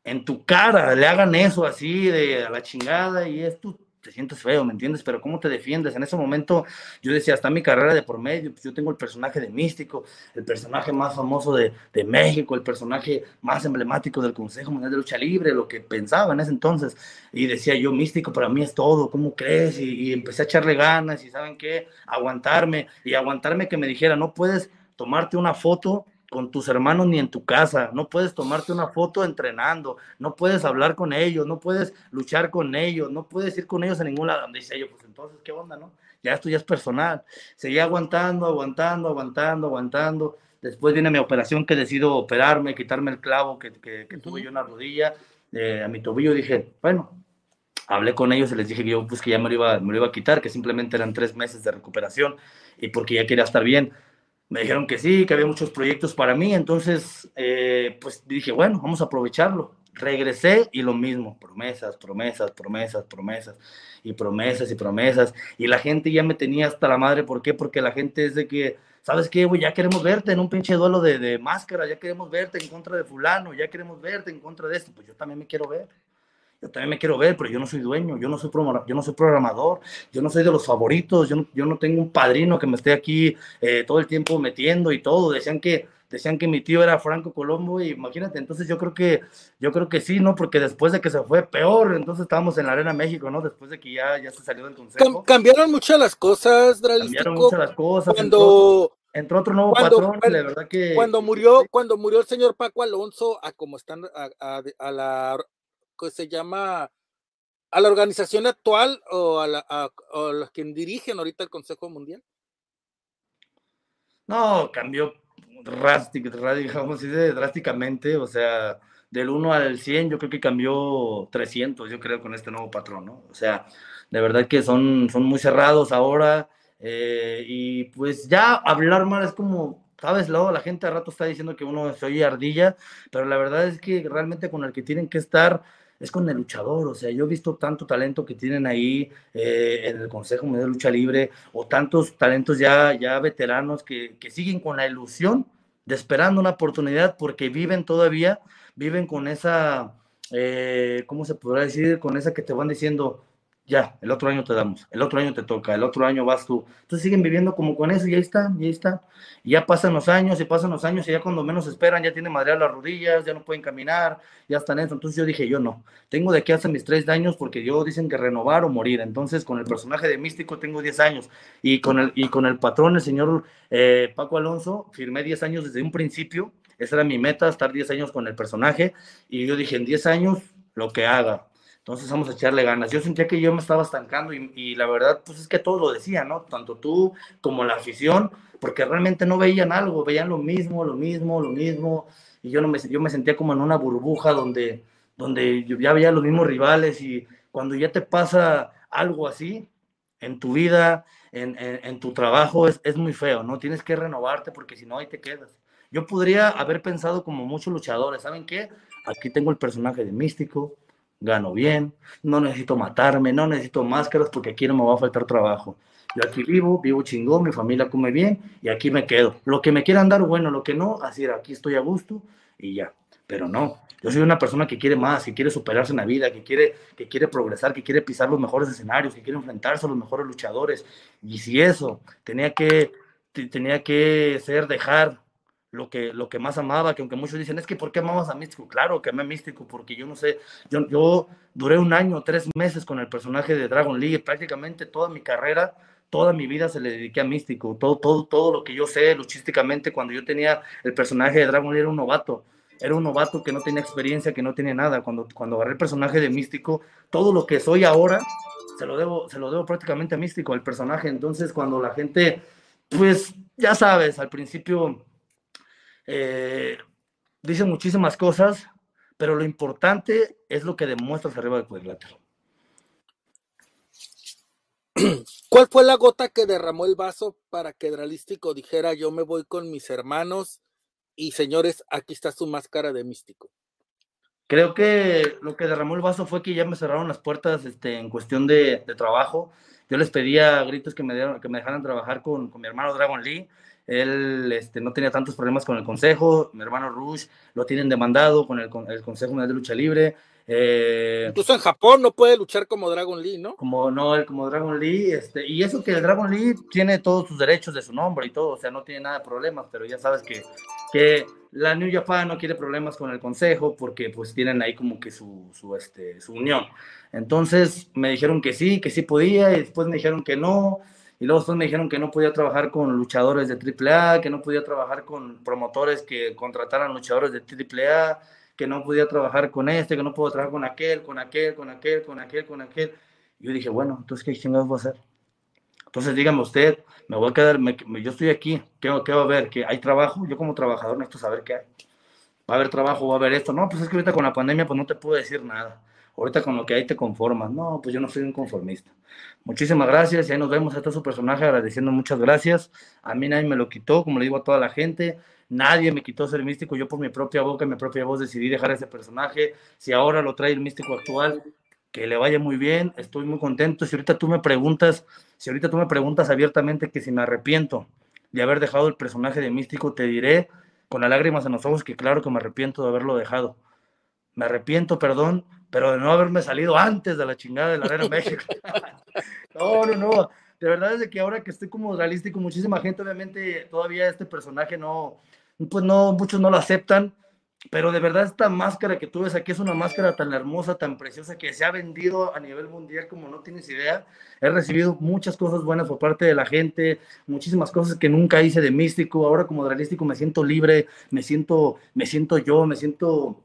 en tu cara le hagan eso así de a la chingada y es tú te sientes feo, ¿me entiendes? Pero ¿cómo te defiendes? En ese momento yo decía, hasta mi carrera de por medio, pues yo tengo el personaje de Místico, el personaje más famoso de, de, México, el personaje más emblemático del Consejo Mundial de Lucha Libre, lo que pensaba en ese entonces. Y decía yo, Místico para mí es todo, ¿cómo crees? Y, y empecé a echarle ganas y ¿saben qué? Aguantarme y aguantarme que me dijera, no puedes tomarte una foto con tus hermanos ni en tu casa, no puedes tomarte una foto entrenando, no puedes hablar con ellos, no puedes luchar con ellos, no puedes ir con ellos a ningún lado. Dice yo, pues entonces, ¿qué onda, no? Ya esto ya es personal. Seguía aguantando, aguantando, aguantando, aguantando. Después viene mi operación que decido operarme, quitarme el clavo que, que, tuve yo en la rodilla, eh, a mi tobillo. Dije, bueno, hablé con ellos y les dije que yo pues que ya me lo, iba, me lo iba a quitar, que simplemente eran tres meses de recuperación y porque ya quería estar bien me dijeron que sí, que había muchos proyectos para mí, entonces eh, pues dije, bueno, vamos a aprovecharlo. Regresé y lo mismo, promesas, promesas, promesas, promesas, y promesas y promesas. Y la gente ya me tenía hasta la madre, ¿por qué? Porque la gente es de que, ¿sabes qué, güey? Ya queremos verte en un pinche duelo de, de máscara, ya queremos verte en contra de fulano, ya queremos verte en contra de esto, pues yo también me quiero ver yo también me quiero ver, pero yo no soy dueño, yo no soy, yo no soy programador, yo no soy de los favoritos, yo no, yo no tengo un padrino que me esté aquí eh, todo el tiempo metiendo y todo. Decían que, decían que mi tío era Franco Colombo y imagínate, entonces yo creo que, yo creo que sí, ¿no? Porque después de que se fue peor, entonces estábamos en la Arena México, ¿no? Después de que ya, ya se salió del consejo. cambiaron muchas las cosas, Cambiaron muchas las cosas. Cuando... Entró, otro nuevo patrón, la verdad que... Cuando murió, cuando murió el señor Paco Alonso, a como están a, a la que se llama a la organización actual o a, la, a, los que dirigen ahorita el Consejo Mundial? No, cambió drásticamente, o sea, del 1 al 100 yo creo que cambió 300, yo creo, con este nuevo patrón, ¿no? O sea, de verdad que son, son muy cerrados ahora eh, y pues ya hablar mal es como, sabes, luego la gente a rato está diciendo que uno se oye ardilla, pero la verdad es que realmente con el que tienen que estar es con el luchador. O sea, yo he visto tanto talento que tienen ahí eh, en el Consejo Mundial de Lucha Libre o tantos talentos ya, ya veteranos que, que siguen con la ilusión de esperando una oportunidad porque viven todavía, viven con esa, eh, ¿cómo se podrá decir? Con esa que te van diciendo, ya, el otro año te damos, el otro año te toca, el otro año vas tú. Entonces siguen viviendo como con eso y ahí está, y ahí está. Y ya pasan los años y pasan los años y ya cuando menos esperan ya tienen madrear las rodillas, ya no pueden caminar, ya están eso. Entonces yo dije, yo no, tengo de aquí hasta mis tres años porque yo dicen que renovar o morir. Entonces con el personaje de Místico tengo 10 años y con el, y con el patrón, el señor eh, Paco Alonso, firmé 10 años desde un principio. Esa era mi meta, estar 10 años con el personaje. Y yo dije, en 10 años, lo que haga entonces vamos a echarle ganas. Yo sentía que yo me estaba estancando y, la verdad, pues es que todos lo decían, ¿no? Tanto tú como la afición, porque realmente no veían algo, veían lo mismo, lo mismo, lo mismo. Y yo, no me, yo me sentía como en una burbuja donde, donde yo ya veía los mismos rivales y cuando ya te pasa algo así en tu vida, en, en, tu trabajo, es, es muy feo, ¿no? Tienes que renovarte porque si no, ahí te quedas. Yo podría haber pensado como muchos luchadores, ¿saben qué? Aquí tengo el personaje de místico, gano bien, no necesito matarme, no necesito máscaras porque aquí no me va a faltar trabajo. Yo aquí vivo, vivo chingón, mi familia come bien y aquí me quedo. Lo que me quieran dar, bueno, lo que no, así aquí estoy a gusto y ya. Pero no, yo soy una persona que quiere más, que quiere superarse en la vida, que quiere, que quiere progresar, que quiere pisar los mejores escenarios, que quiere enfrentarse a los mejores luchadores. Y si eso tenía que, tenía que ser dejar lo que, lo que más amaba, que aunque muchos dicen, es que ¿por qué amabas a Místico? Claro que amé a Místico, porque yo no sé, yo, yo duré un año, tres meses con el personaje de Dragon League, prácticamente toda mi carrera, toda mi vida se le dediqué a Místico, todo, todo, todo lo que yo sé luchísticamente, cuando yo tenía el personaje de Dragon League era un novato, era un novato que no tenía experiencia, que no tenía nada, cuando, cuando agarré el personaje de Místico, todo lo que soy ahora, se lo debo, se lo debo prácticamente a Místico, al personaje, entonces cuando la gente, pues ya sabes, al principio eh, dice muchísimas cosas, pero lo importante es lo que demuestras arriba del cuadrilátero. ¿Cuál fue la gota que derramó el vaso para que Dralístico dijera yo me voy con mis hermanos y señores, aquí está su máscara de místico? Creo que lo que derramó el vaso fue que ya me cerraron las puertas este, en cuestión de, trabajo. Yo les pedía a gritos que me, dieron, que me dejaran trabajar con, con mi hermano Dragon Lee él este, no tenía tantos problemas con el consejo, mi hermano Rush lo tienen demandado con el, con el Consejo de Lucha Libre. Eh, Incluso en Japón no puede luchar como Dragon Lee, ¿no? Como no, como Dragon Lee, este, y eso que el Dragon Lee tiene todos sus derechos de su nombre y todo, o sea, no tiene nada de problemas, pero ya sabes que, que la New Japan no quiere problemas con el consejo porque pues tienen ahí como que su, su, este, su unión. Entonces me dijeron que sí, que sí podía, y después me dijeron que no, y luego después me dijeron que no podía trabajar con luchadores de AAA, que no podía trabajar con promotores que contrataran luchadores de AAA, que no podía trabajar con este, que no puedo trabajar con aquel, con aquel, con aquel, con aquel, con aquel. Yo dije, bueno, entonces, ¿qué chingados voy a hacer? Entonces, dígame usted, me voy a quedar, yo estoy aquí, ¿qué, ¿qué va a haber? ¿Que hay trabajo? Yo como trabajador necesito saber qué hay. ¿Va a haber trabajo? ¿Va a haber esto? No, pues es que ahorita con la pandemia pues no te puedo decir nada ahorita con lo que hay te conformas. No, pues yo no soy un conformista. Muchísimas gracias y ahí nos vemos. Este es su personaje agradeciendo muchas gracias. A mí nadie me lo quitó, como le digo a toda la gente. Nadie me quitó ser místico. Yo por mi propia boca y mi propia voz decidí dejar ese personaje. Si ahora lo trae el místico actual, que le vaya muy bien. Estoy muy contento. Si ahorita tú me preguntas, si ahorita tú me preguntas abiertamente que si me arrepiento de haber dejado el personaje de místico, te diré con las lágrimas en los ojos que claro que me arrepiento de haberlo dejado. Me arrepiento, perdón, pero de no haberme salido antes de la chingada de la Arena México. no, no, no. De verdad es que ahora que estoy como realístico, muchísima gente, obviamente, todavía este personaje no, pues no, muchos no lo aceptan, pero de verdad esta máscara que tú ves aquí es una máscara tan hermosa, tan preciosa, que se ha vendido a nivel mundial como no tienes idea. He recibido muchas cosas buenas por parte de la gente, muchísimas cosas que nunca hice de místico. Ahora como realístico me siento libre, me siento, me siento yo, me siento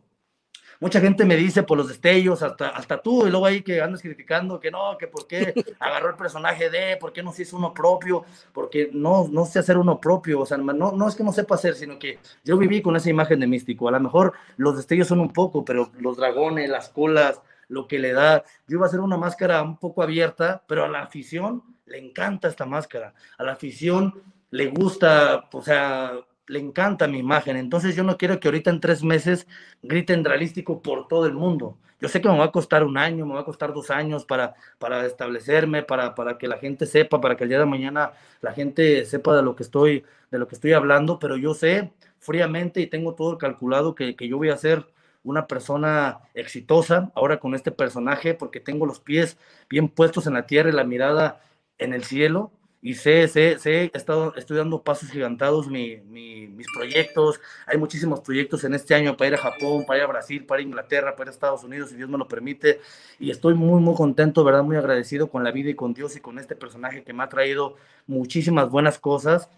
mucha gente me dice por los destellos, hasta, hasta tú, y luego ahí que andas criticando que no, que por qué agarró el personaje de, por qué no se hizo uno propio, porque no, no sé hacer uno propio, o sea, no, no es que no sepa hacer, sino que yo viví con esa imagen de místico, a lo mejor los destellos son un poco, pero los dragones, las colas, lo que le da, yo iba a hacer una máscara un poco abierta, pero a la afición le encanta esta máscara, a la afición le gusta, o sea, le encanta mi imagen. Entonces yo no quiero que ahorita en tres meses griten dralístico por todo el mundo. Yo sé que me va a costar un año, me va a costar dos años para, para establecerme, para, para que la gente sepa, para que el día de mañana la gente sepa de lo que estoy, de lo que estoy hablando, pero yo sé fríamente y tengo todo calculado que, que yo voy a hacer una persona exitosa, ahora con este personaje, porque tengo los pies bien puestos en la tierra y la mirada en el cielo, y sé, sé, sé, he estado, estoy dando pasos gigantados mi, mis proyectos, hay muchísimos proyectos en este año para ir a Japón, para ir a Brasil, para ir a Inglaterra, para ir a Estados Unidos, si Dios me lo permite, y estoy muy, muy contento, ¿verdad? Muy agradecido con la vida y con Dios y con este personaje que me ha traído muchísimas buenas cosas,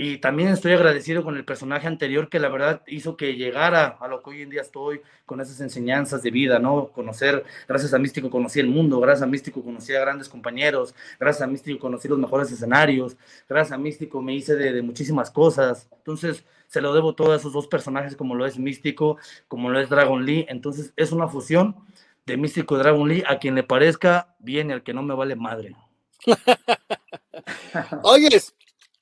y también estoy agradecido con el personaje anterior que la verdad hizo que llegara a lo que hoy en día estoy con esas enseñanzas de vida, ¿no? Conocer, gracias a Místico conocí el mundo, gracias a Místico conocí a grandes compañeros, gracias a Místico conocí los mejores escenarios, gracias a Místico me hice de, muchísimas cosas. Entonces, se lo debo todo a esos dos personajes como lo es Místico, como lo es Dragon Lee. Entonces, es una fusión de Místico y Dragon Lee, a quien le parezca bien y al que no me vale madre. Oyes,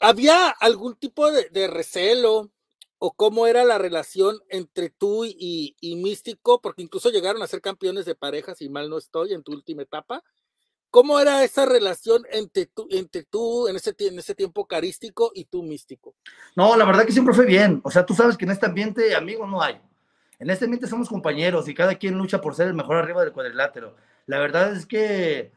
¿Había algún tipo de, recelo o cómo era la relación entre tú y, Místico? Porque incluso llegaron a ser campeones de pareja, si mal no estoy, en tu última etapa. ¿Cómo era esa relación entre tú, entre tú en, ese, en ese tiempo carístico y tú místico? No, la verdad que siempre fue bien. O sea, tú sabes que en este ambiente amigos no hay. En este ambiente somos compañeros y cada quien lucha por ser el mejor arriba del cuadrilátero. La verdad es que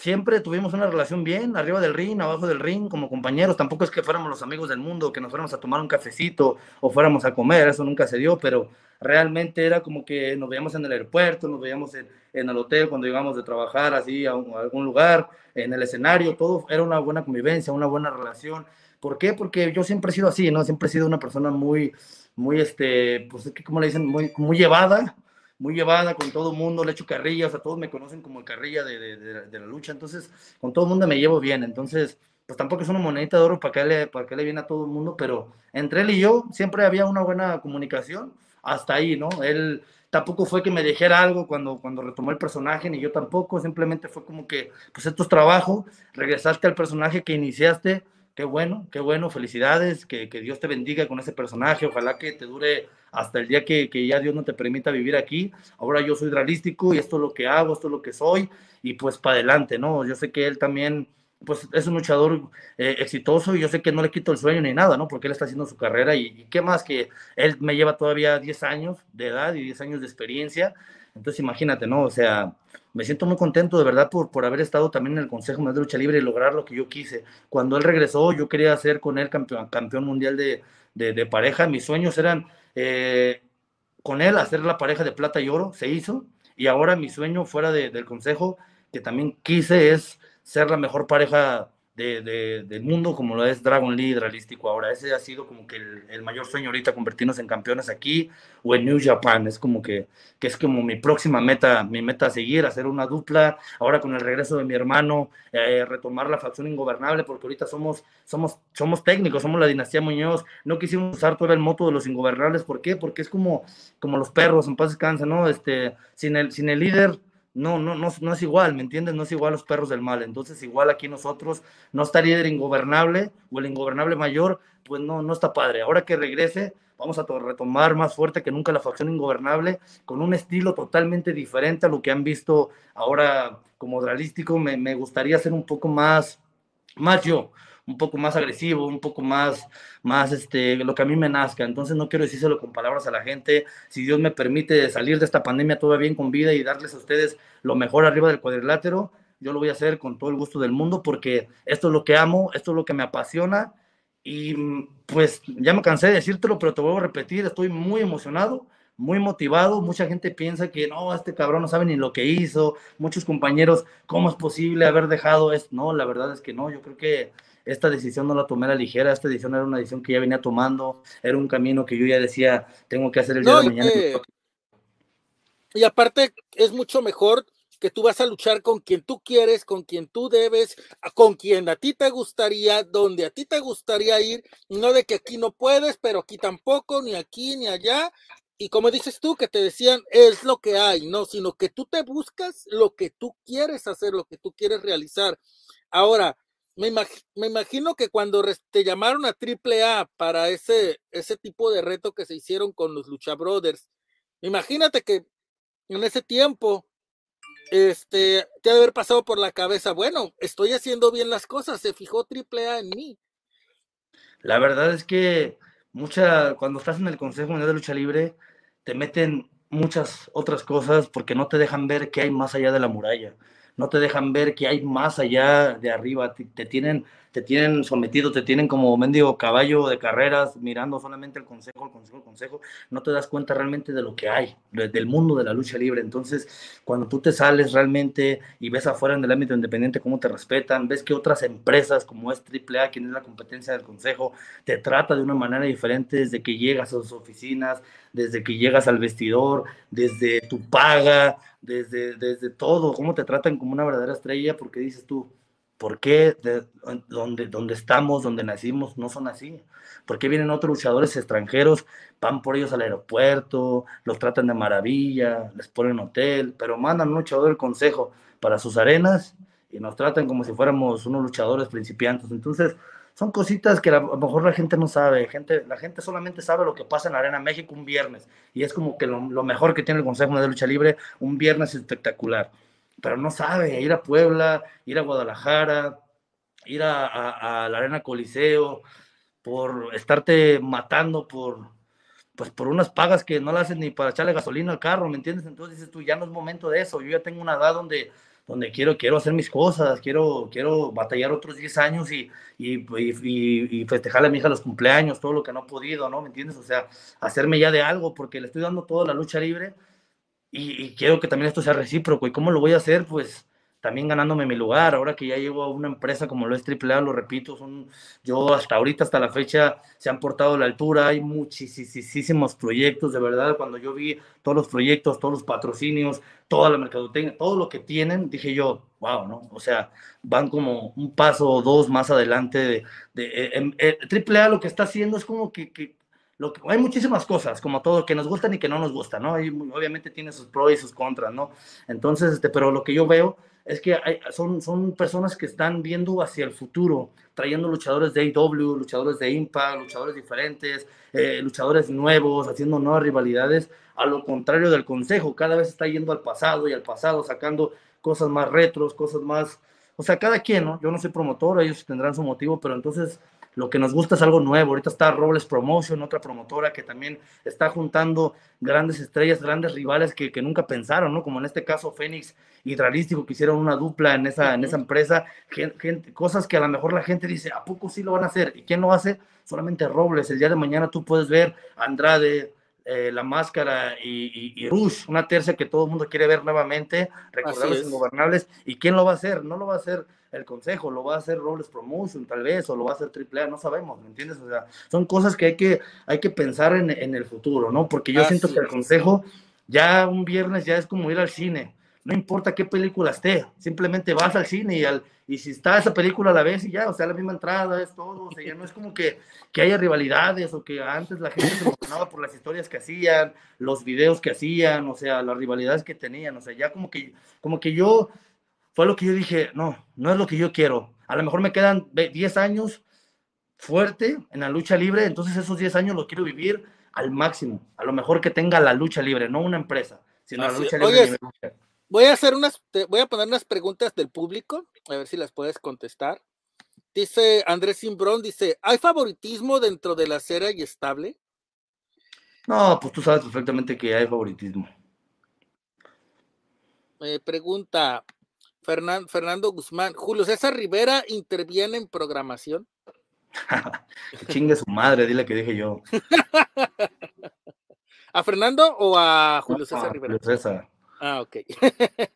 siempre tuvimos una relación bien, arriba del ring, abajo del ring, como compañeros. Tampoco es que fuéramos los amigos del mundo, que nos fuéramos a tomar un cafecito o fuéramos a comer, eso nunca se dio, pero realmente era como que nos veíamos en el aeropuerto, nos veíamos en, el hotel cuando íbamos de trabajar así a, algún lugar, en el escenario, todo era una buena convivencia, una buena relación. ¿Por qué? Porque yo siempre he sido así, ¿no? Siempre he sido una persona muy, muy, este, pues, ¿cómo le dicen? Muy, muy llevada, muy llevada con todo el mundo, le echo carrilla, o sea, todos me conocen como el carrilla de, de, de, la lucha, entonces con todo el mundo me llevo bien, entonces pues tampoco es una monedita de oro para que le, para que le viene a todo el mundo, pero entre él y yo siempre había una buena comunicación, hasta ahí, ¿no? Él tampoco fue que me dijera algo cuando, cuando retomó el personaje, ni yo tampoco, simplemente fue como que, pues esto es trabajo, regresaste al personaje que iniciaste, qué bueno, qué bueno, felicidades, que, que Dios te bendiga con ese personaje, ojalá que te dure hasta el día que, que, ya Dios no te permita vivir aquí. Ahora yo soy realístico y esto es lo que hago, esto es lo que soy y pues para adelante, ¿no? Yo sé que él también pues es un luchador eh, exitoso y yo sé que no le quito el sueño ni nada, ¿no? Porque él está haciendo su carrera y, y, qué más que él me lleva todavía 10 años de edad y 10 años de experiencia. Entonces imagínate, ¿no? O sea, me siento muy contento de verdad por, por haber estado también en el Consejo de Lucha Libre y lograr lo que yo quise. Cuando él regresó, yo quería ser con él campeón, campeón mundial de, de, de pareja. Mis sueños eran eh, con él hacer la pareja de plata y oro, se hizo, y ahora mi sueño fuera del consejo, que también quise, es ser la mejor pareja de, del mundo como lo es Dragon Lee realístico ahora. Ese ha sido como que el, mayor sueño ahorita, convertirnos en campeones aquí o en New Japan. Es como que, que es como mi próxima meta, mi meta a seguir, hacer una dupla. Ahora con el regreso de mi hermano, eh, retomar la facción ingobernable, porque ahorita somos, somos, somos técnicos, somos la dinastía Muñoz. No quisimos usar todo el moto de los ingobernables. ¿Por qué? Porque es como, como los perros, en paz descansa, ¿no? Este, sin el, sin el líder no, no, no, es igual, ¿me entiendes? No es igual los perros del mal. Entonces, igual aquí nosotros, no está líder ingobernable o el ingobernable mayor, pues no, no está padre. Ahora que regrese, vamos a retomar más fuerte que nunca la facción ingobernable, con un estilo totalmente diferente a lo que han visto ahora como dralístico. Me, me gustaría ser un poco más, más yo, un poco más agresivo, un poco más, más este, lo que a mí me nazca. Entonces no quiero decírselo con palabras a la gente. Si Dios me permite salir de esta pandemia todavía bien con vida y darles a ustedes lo mejor arriba del cuadrilátero, yo lo voy a hacer con todo el gusto del mundo porque esto es lo que amo, esto es lo que me apasiona y pues ya me cansé de decírtelo, pero te vuelvo a repetir, estoy muy emocionado muy motivado. Mucha gente piensa que no, este cabrón no sabe ni lo que hizo. Muchos compañeros, ¿cómo es posible haber dejado esto? No, la verdad es que no. Yo creo que esta decisión no la tomé a la ligera, esta decisión era una decisión que ya venía tomando, era un camino que yo ya decía, tengo que hacer el día de mañana. y aparte es mucho mejor que tú vas a luchar con quien tú quieres, con quien tú debes, con quien a ti te gustaría, donde a ti te gustaría ir, no de que aquí no puedes, pero aquí tampoco, ni aquí ni allá. Y como dices tú, que te decían, es lo que hay, no, sino que tú te buscas lo que tú quieres hacer, lo que tú quieres realizar. Ahora, me, imagino que cuando te llamaron a AAA para ese, ese tipo de reto que se hicieron con los Lucha Brothers, imagínate que en ese tiempo este, te ha haber pasado por la cabeza, bueno, estoy haciendo bien las cosas, se fijó AAA en mí. La verdad es que mucha, cuando estás en el Consejo Mundial de Lucha Libre, te meten muchas otras cosas porque no te dejan ver qué hay más allá de la muralla, no te dejan ver qué hay más allá de arriba, te, tienen te tienen sometido, te tienen como mendigo caballo de carreras, mirando solamente el consejo, el consejo, el consejo, no te das cuenta realmente de lo que hay, del mundo de la lucha libre. Entonces, cuando tú te sales realmente y ves afuera en el ámbito independiente cómo te respetan, ves que otras empresas como es AAA, quien es la competencia del consejo, te trata de una manera diferente desde que llegas a sus oficinas, desde que llegas al vestidor, desde tu paga, desde, desde todo, cómo te tratan como una verdadera estrella, porque dices tú, ¿Por qué de, donde, estamos, donde nacimos, no son así? ¿Por qué vienen otros luchadores extranjeros, van por ellos al aeropuerto, los tratan de maravilla, les ponen hotel, pero mandan un luchador del consejo para sus arenas y nos tratan como si fuéramos unos luchadores principiantes? Entonces, son cositas que a lo mejor la gente no sabe. Gente, la gente solamente sabe lo que pasa en la Arena México un viernes. Y es como que lo, lo mejor que tiene el Consejo de Lucha Libre, un viernes espectacular pero no sabe ir a Puebla, ir a Guadalajara, ir a, la Arena Coliseo, por estarte matando por, pues por unas pagas que no la hacen ni para echarle gasolina al carro, ¿me entiendes? Entonces dices tú, ya no es momento de eso, yo ya tengo una edad donde, donde quiero, quiero hacer mis cosas, quiero, quiero batallar otros 10 años y, y, y, y, festejarle a mi hija los cumpleaños, todo lo que no he podido, ¿no? ¿Me entiendes? O sea, hacerme ya de algo, porque le estoy dando toda la lucha libre y, quiero que también esto sea recíproco. ¿Y cómo lo voy a hacer? Pues también ganándome mi lugar. Ahora que ya llego a una empresa como lo es AAA, lo repito, son, yo hasta ahorita, hasta la fecha, se han portado a la altura. Hay muchísimos proyectos, de verdad. Cuando yo vi todos los proyectos, todos los patrocinios, toda la mercadotecnia, todo lo que tienen, dije yo, wow, ¿no? O sea, van como un paso o dos más adelante de, de, eh, em, eh, AAA lo que está haciendo es como que hay muchísimas cosas, como todo, que nos gustan y que no nos gustan, ¿no? Y obviamente tiene sus pros y sus contras, ¿no? Entonces, este, pero lo que yo veo es que hay, son, son personas que están viendo hacia el futuro, trayendo luchadores de AEW, luchadores de Impact, luchadores diferentes, eh, luchadores nuevos, haciendo nuevas rivalidades, a lo contrario del consejo, cada vez está yendo al pasado y al pasado, sacando cosas más retros, cosas más, o sea, cada quien, ¿no? Yo no soy promotor, ellos tendrán su motivo, pero entonces lo que nos gusta es algo nuevo. Ahorita está Robles Promotion, otra promotora que también está juntando grandes estrellas, grandes rivales que, nunca pensaron, ¿no? Como en este caso Fénix y Dralístico que hicieron una dupla en esa, en esa empresa. Gente, cosas que a lo mejor la gente dice, ¿a poco sí lo van a hacer? ¿Y quién lo hace? Solamente Robles. El día de mañana tú puedes ver Andrade, eh, La Máscara y, y, Rush, una tercia que todo el mundo quiere ver nuevamente, recordar los ingobernables. ¿Y quién lo va a hacer? No lo va a hacer el consejo, lo va a hacer Robles Promotion tal vez, o lo va a hacer AAA, no sabemos, ¿me entiendes? O sea, son cosas que hay que, hay que pensar en, en el futuro, ¿no? Porque yo siento que el consejo ya un viernes ya es como ir al cine, no importa qué película esté, simplemente vas al cine y, al, y si está esa película a la vez y ya, o sea, la misma entrada, es todo, o sea, ya no es como que, que haya rivalidades o que antes la gente se emocionaba por las historias que hacían, los videos que hacían, o sea, las rivalidades que tenían, o sea, ya como que, como que yo fue lo que yo dije, no, no es lo que yo quiero. A lo mejor me quedan 10 años fuerte en la lucha libre, entonces esos 10 años los quiero vivir al máximo. A lo mejor que tenga la lucha libre, no una empresa, sino la lucha libre. voy a hacer unas, voy a poner unas preguntas del público, a ver si las puedes contestar. Dice Andrés Simbrón, dice, ¿hay favoritismo dentro de la cera y estable? No, pues tú sabes perfectamente que hay favoritismo. Me pregunta Fernando Guzmán, Julio César Rivera interviene en programación. chingue su madre, dile que dije yo. ¿A Fernando o a Julio César Rivera? Julio César. Ah, ok.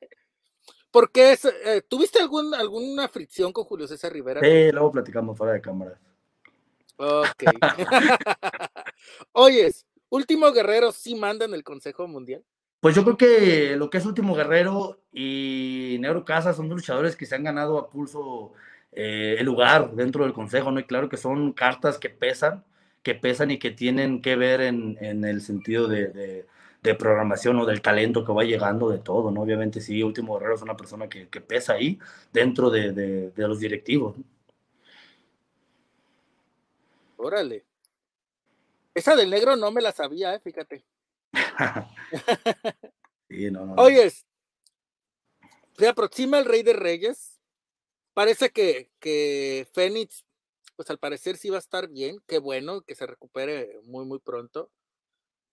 ¿Por qué? Eh, ¿Tuviste algún, alguna fricción con Julio César Rivera? Sí, luego platicamos fuera de cámara. Ok. Oyes, Último Guerrero sí manda en el Consejo Mundial. Pues yo creo que lo que es Último Guerrero y Negro Casa son luchadores que se han ganado a pulso eh, el lugar dentro del consejo, ¿no? Y claro que son cartas que pesan, que pesan y que tienen que ver en, el sentido de, programación o del talento que va llegando de todo, ¿no? Obviamente sí, Último Guerrero es una persona que, pesa ahí dentro de, los directivos. Órale. Esa del negro no me la sabía, ¿eh? fíjate. Oyes, se aproxima el Rey de Reyes. Parece que, que Fénix, pues al parecer sí va a estar bien. Qué bueno que se recupere muy, muy pronto.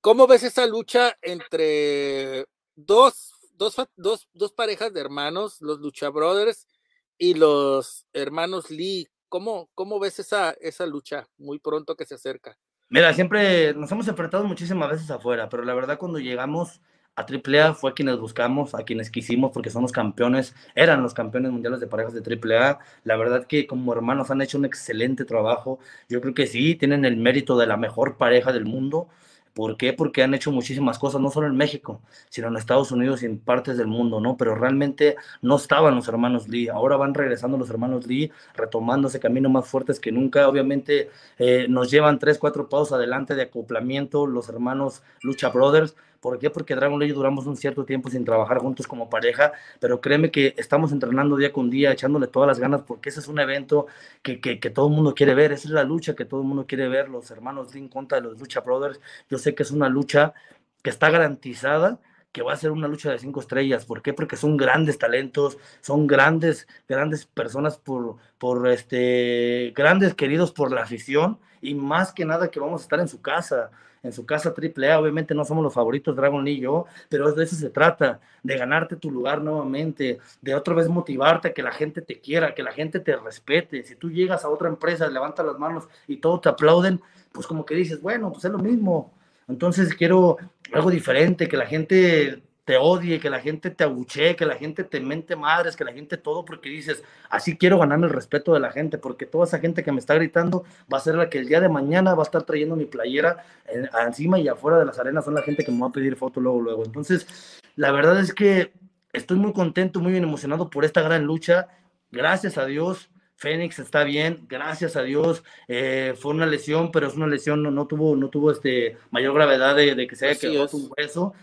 ¿Cómo ves esa lucha entre dos, dos, dos, dos parejas de hermanos, los Lucha Brothers y los hermanos Lee? ¿Cómo, cómo ves esa, esa lucha muy pronto que se acerca? Mira, siempre nos hemos enfrentado muchísimas veces afuera, pero la verdad cuando llegamos a AAA fue quienes buscamos, a quienes quisimos, porque son los campeones, eran los campeones mundiales de parejas de AAA. La verdad que como hermanos han hecho un excelente trabajo. Yo creo que sí, tienen el mérito de la mejor pareja del mundo. ¿Por qué? Porque han hecho muchísimas cosas, no solo en México, sino en Estados Unidos y en partes del mundo, ¿no? Pero realmente no estaban los hermanos Lee. Ahora van regresando los hermanos Lee, retomando ese camino más fuertes que nunca. Obviamente eh, nos llevan tres, cuatro pasos adelante de acoplamiento los hermanos Lucha Brothers ¿Por qué? Porque Dragon Ley duramos un cierto tiempo sin trabajar juntos como pareja, pero créeme que estamos entrenando día con día, echándole todas las ganas, porque ese es un evento que, que, que todo el mundo quiere ver, esa es la lucha que todo el mundo quiere ver, los hermanos Lin contra los Lucha Brothers. Yo sé que es una lucha que está garantizada, que va a ser una lucha de cinco estrellas. ¿Por qué? Porque son grandes talentos, son grandes, grandes personas por, por este, grandes queridos por la afición y más que nada que vamos a estar en su casa en su casa AAA. Obviamente no somos los favoritos, Dragon Lee y yo, pero de eso se trata, de ganarte tu lugar nuevamente, de otra vez motivarte, que la gente te quiera, que la gente te respete. Si tú llegas a otra empresa, levantas las manos y todos te aplauden, pues como que dices, bueno, pues es lo mismo. Entonces quiero algo diferente, que la gente te odie, que la gente te abuchee, que la gente te mente madres, que la gente todo, porque dices, así quiero ganarme el respeto de la gente, porque toda esa gente que me está gritando va a ser la que el día de mañana va a estar trayendo mi playera encima y afuera de las arenas son la gente que me va a pedir foto luego, luego. Entonces, la verdad es que estoy muy contento, muy bien emocionado por esta gran lucha. Gracias a Dios. Fénix está bien, gracias a Dios. Eh, fue una lesión, pero es una lesión, no, no tuvo, no tuvo este mayor gravedad de, de que se haya quedado un hueso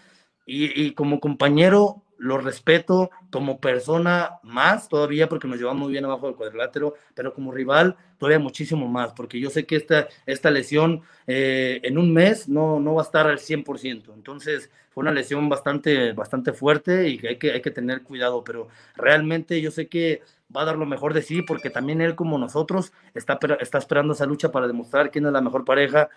y, como compañero lo respeto, como persona más todavía porque nos llevamos muy bien abajo del cuadrilátero, pero como rival todavía muchísimo más, porque yo sé que esta, esta lesión eh, en un mes no, no va a estar al 100%, entonces fue una lesión bastante, bastante fuerte y que hay, que hay que tener cuidado, pero realmente yo sé que va a dar lo mejor de sí, porque también él como nosotros está, está esperando esa lucha para demostrar quién es la mejor pareja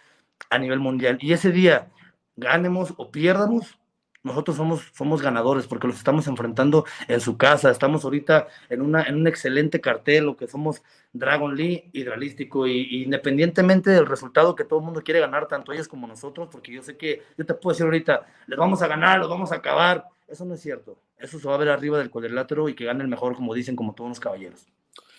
a nivel mundial. Y ese día, ganemos o pierdamos, nosotros somos, somos ganadores porque los estamos enfrentando en su casa. Estamos ahorita en, una, en un excelente cartel, lo que somos Dragon Lee y Realístico. Y, independientemente del resultado que todo el mundo quiere ganar, tanto ellos como nosotros, porque yo sé que yo te puedo decir ahorita, les vamos a ganar, los vamos a acabar. Eso no es cierto. Eso se va a ver arriba del cuadrilátero y que gane el mejor, como dicen, como todos los caballeros.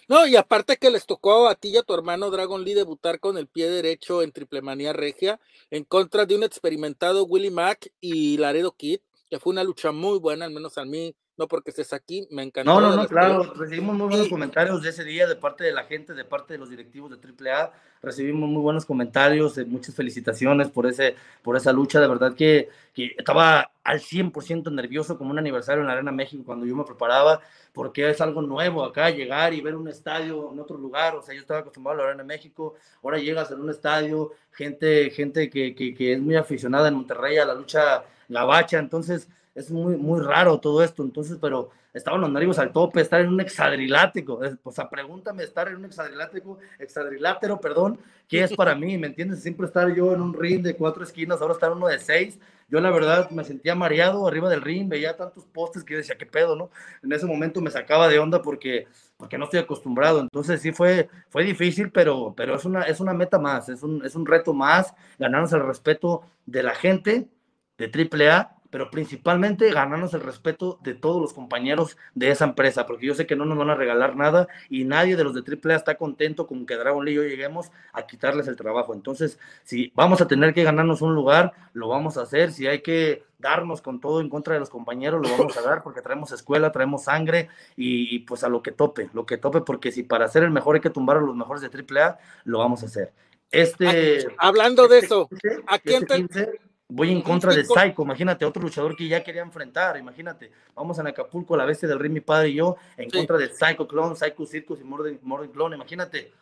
No, y aparte que les tocó a ti y a tu hermano Dragon Lee debutar con el pie derecho en Triple Manía Regia en contra de un experimentado Willie Mack y Laredo Kid, que fue una lucha muy buena, al menos a mí, no porque estés aquí, me encantó. No, no, no, claro, recibimos muy buenos comentarios de ese día de parte de la gente, de parte de los directivos de AAA, recibimos muy buenos comentarios, eh, muchas felicitaciones por, ese, por esa lucha, de verdad que, que estaba al 100% nervioso como un aniversario en la Arena México cuando yo me preparaba, porque es algo nuevo acá, llegar y ver un estadio en otro lugar, o sea, yo estaba acostumbrado a la Arena México, ahora llegas en un estadio, gente, gente que, que, que es muy aficionada en Monterrey a la lucha gabacha, entonces es muy, muy raro todo esto, entonces, pero estaban los nervios al tope, estar en un hexadrilátero, o sea, pregúntame, estar en un hexadrilátero, hexadrilátero, perdón, ¿qué es para mí? ¿Me entiendes? Siempre estar yo en un ring de cuatro esquinas, ahora estar uno de seis, yo la verdad me sentía mareado arriba del ring, veía tantos postes que decía, ¿qué pedo, no? En ese momento me sacaba de onda porque, porque no estoy acostumbrado, entonces sí fue, fue difícil, pero, pero es, una, es una meta más, es un, es un reto más, ganarnos el respeto de la gente de AAA pero principalmente ganarnos el respeto de todos los compañeros de esa empresa, porque yo sé que no nos van a regalar nada y nadie de los de AAA está contento con que Dragon Lee y yo lleguemos a quitarles el trabajo. Entonces, si vamos a tener que ganarnos un lugar, lo vamos a hacer. Si hay que darnos con todo en contra de los compañeros, lo vamos a dar porque traemos escuela, traemos sangre y, pues a lo que tope, lo que tope, porque si para ser el mejor hay que tumbar a los mejores de AAA, lo vamos a hacer. Este, Hablando de este eso, ¿a quién este Voy en contra de Psycho, imagínate, otro luchador que ya quería enfrentar, imagínate. Vamos en Acapulco, la bestia del rey, mi padre y yo, en contra de Psycho Clone, Psycho Circus y Morden, Clone, imagínate.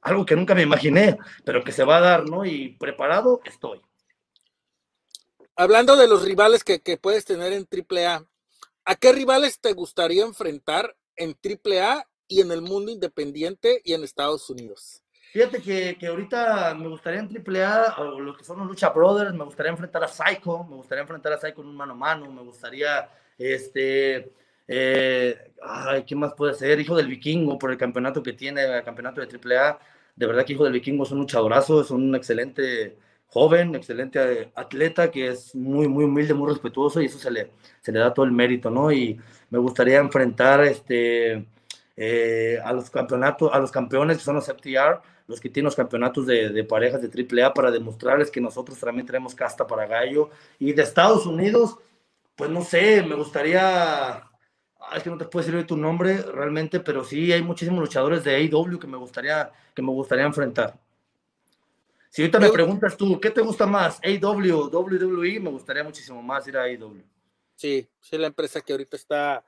Algo que nunca me imaginé, pero que se va a dar, ¿no? Y preparado estoy. Hablando de los rivales que, que puedes tener en AAA, ¿a qué rivales te gustaría enfrentar en AAA y en el mundo independiente y en Estados Unidos? Fíjate que, que, ahorita me gustaría en AAA, o lo que son los Lucha Brothers, me gustaría enfrentar a Psycho, me gustaría enfrentar a Psycho en un mano a mano, me gustaría, este, eh, ay, ¿qué más puede ser? Hijo del Vikingo, por el campeonato que tiene, el campeonato de AAA. De verdad que Hijo del Vikingo es un luchadorazo, es un excelente joven, excelente atleta, que es muy, muy humilde, muy respetuoso, y eso se le, se le da todo el mérito, ¿no? Y me gustaría enfrentar, este, eh, a los campeonatos, a los campeones que son los FTR, los que tienen los campeonatos de, de, parejas de AAA para demostrarles que nosotros también tenemos casta para gallo. Y de Estados Unidos, pues no sé, me gustaría, es que no te puedo decir tu nombre realmente, pero sí hay muchísimos luchadores de AEW que me gustaría, que me gustaría enfrentar. Si ahorita me preguntas tú, ¿qué te gusta más? AEW, WWE, me gustaría muchísimo más ir a AEW. Sí, sí, la empresa que ahorita está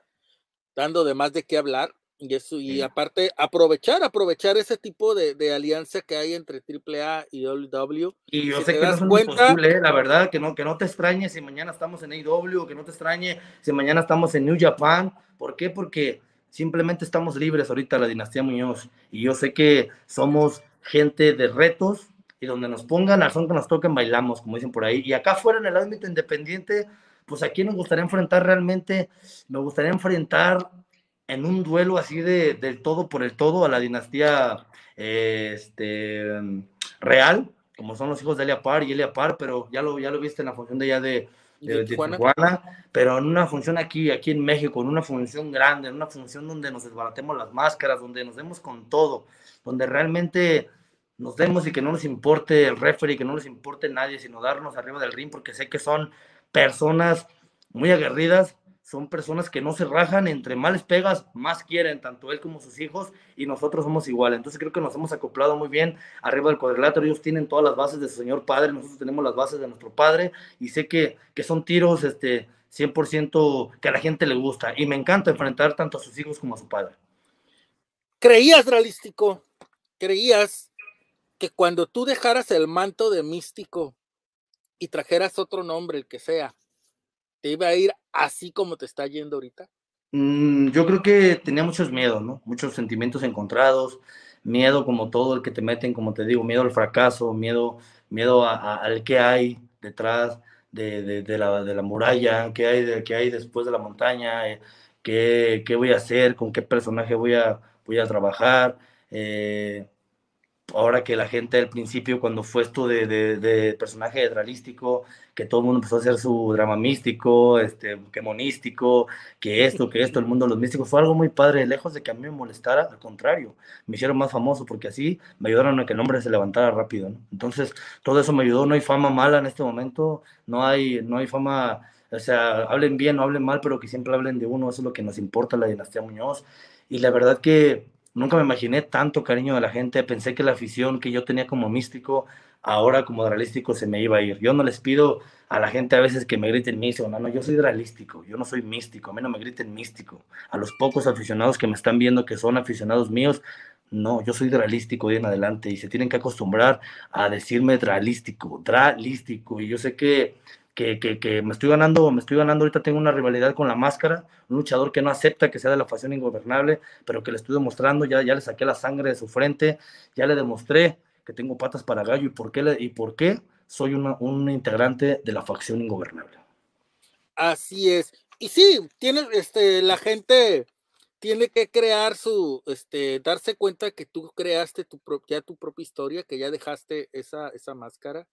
dando de más de qué hablar. Y eso, y aparte, aprovechar, aprovechar ese tipo de, de, alianza que hay entre AAA y WWE. Y yo sé que no es imposible, ¿eh? la verdad, que no, que no te extrañe si mañana estamos en AEW, que no te extrañe si mañana estamos en New Japan. ¿Por qué? Porque simplemente estamos libres ahorita, la dinastía Muñoz. Y yo sé que somos gente de retos y donde nos pongan al son que nos toquen, bailamos, como dicen por ahí. Y acá fuera en el ámbito independiente, pues aquí nos gustaría enfrentar realmente, me gustaría enfrentar en un duelo así de, del todo por el todo a la dinastía este, real, como son los hijos de Elia Par y Elia Par, pero ya lo, ya lo viste en la función de allá de, de, Tijuana? pero en una función aquí, aquí en México, en una función grande, en una función donde nos desbaratemos las máscaras, donde nos demos con todo, donde realmente nos demos y que no nos importe el referee, que no les importe nadie, sino darnos arriba del ring, porque sé que son personas muy aguerridas son personas que no se rajan, entre males pegas, más quieren, tanto él como sus hijos, y nosotros somos igual. Entonces creo que nos hemos acoplado muy bien arriba del cuadrilátero. Ellos tienen todas las bases de su señor padre, nosotros tenemos las bases de nuestro padre, y sé que, que son tiros este, 100% que a la gente le gusta, y me encanta enfrentar tanto a sus hijos como a su padre. ¿Creías, realístico? ¿Creías que cuando tú dejaras el manto de místico y trajeras otro nombre, el que sea, te iba a ir así como te está yendo ahorita? Mm, yo creo que tenía muchos miedos, ¿no? Muchos sentimientos encontrados, miedo como todo el que te meten, como te digo, miedo al fracaso, miedo, miedo al que hay detrás de, la, de la muralla, qué hay, qué hay después de la montaña, eh, qué, qué, voy a hacer, con qué personaje voy a, voy a trabajar. Eh, ahora que la gente al principio, cuando fue esto de, personaje dralístico, que todo el mundo empezó a hacer su drama místico, este, que monístico, que esto, que esto, el mundo de los místicos, fue algo muy padre, lejos de que a mí me molestara, al contrario, me hicieron más famoso porque así me ayudaron a que el nombre se levantara rápido, ¿no? Entonces, todo eso me ayudó, no hay fama mala en este momento, no hay, no hay fama, o sea, hablen bien o hablen mal, pero que siempre hablen de uno, eso es lo que nos importa la dinastía Muñoz, y la verdad que Nunca me imaginé tanto cariño de la gente. Pensé que la afición que yo tenía como místico, ahora como realístico, se me iba a ir. Yo no les pido a la gente a veces que me griten místico. No, no, yo soy realístico. Yo no soy místico. A mí no me griten místico. A los pocos aficionados que me están viendo que son aficionados míos, no, yo soy dralístico de en adelante y se tienen que acostumbrar a decirme dralístico, dralístico. Y yo sé que que, que, que, me estoy ganando, me estoy ganando, ahorita tengo una rivalidad con la máscara, un luchador que no acepta que sea de la facción ingobernable, pero que le estoy demostrando, ya, ya le saqué la sangre de su frente, ya le demostré que tengo patas para gallo y por qué, le, y por qué soy una, un integrante de la facción ingobernable. Así es. Y sí, tiene, este, la gente tiene que crear su, este, darse cuenta que tú creaste tu, ya tu propia historia, que ya dejaste esa, esa máscara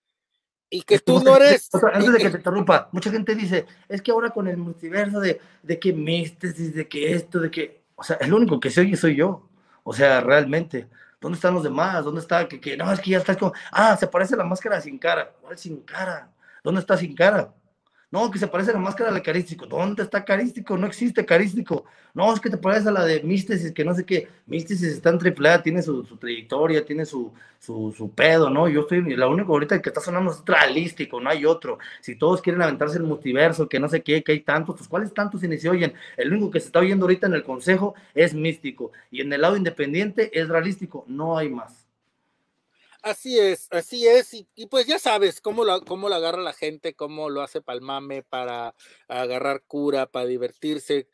y que tú no eres. Antes de que te interrumpa, mucha gente dice, es que ahora con el multiverso de, de que místesis, de que esto, de que. O sea, el único que soy soy yo. O sea, realmente. ¿Dónde están los demás? ¿Dónde está? Que, que no, es que ya estás como. Ah, se parece la máscara sin cara. ¿Cuál sin cara? ¿Dónde está sin cara? No, que se parece a la máscara de Carístico. ¿Dónde está Carístico? No existe Carístico. No, es que te parece a la de Místesis, que no sé qué. Místesis está en AAA, tiene su, trayectoria, tiene su, su, pedo, ¿no? Yo estoy, la única ahorita que está sonando es Tralístico, no hay otro. Si todos quieren aventarse el multiverso, que no sé qué, que hay tantos, pues ¿cuáles tantos se se oyen? El único que se está oyendo ahorita en el consejo es Místico. Y en el lado independiente es Realístico, no hay más. Así es, así es, y, pues ya sabes cómo lo, cómo lo agarra la gente, cómo lo hace palmame para agarrar cura, para divertirse.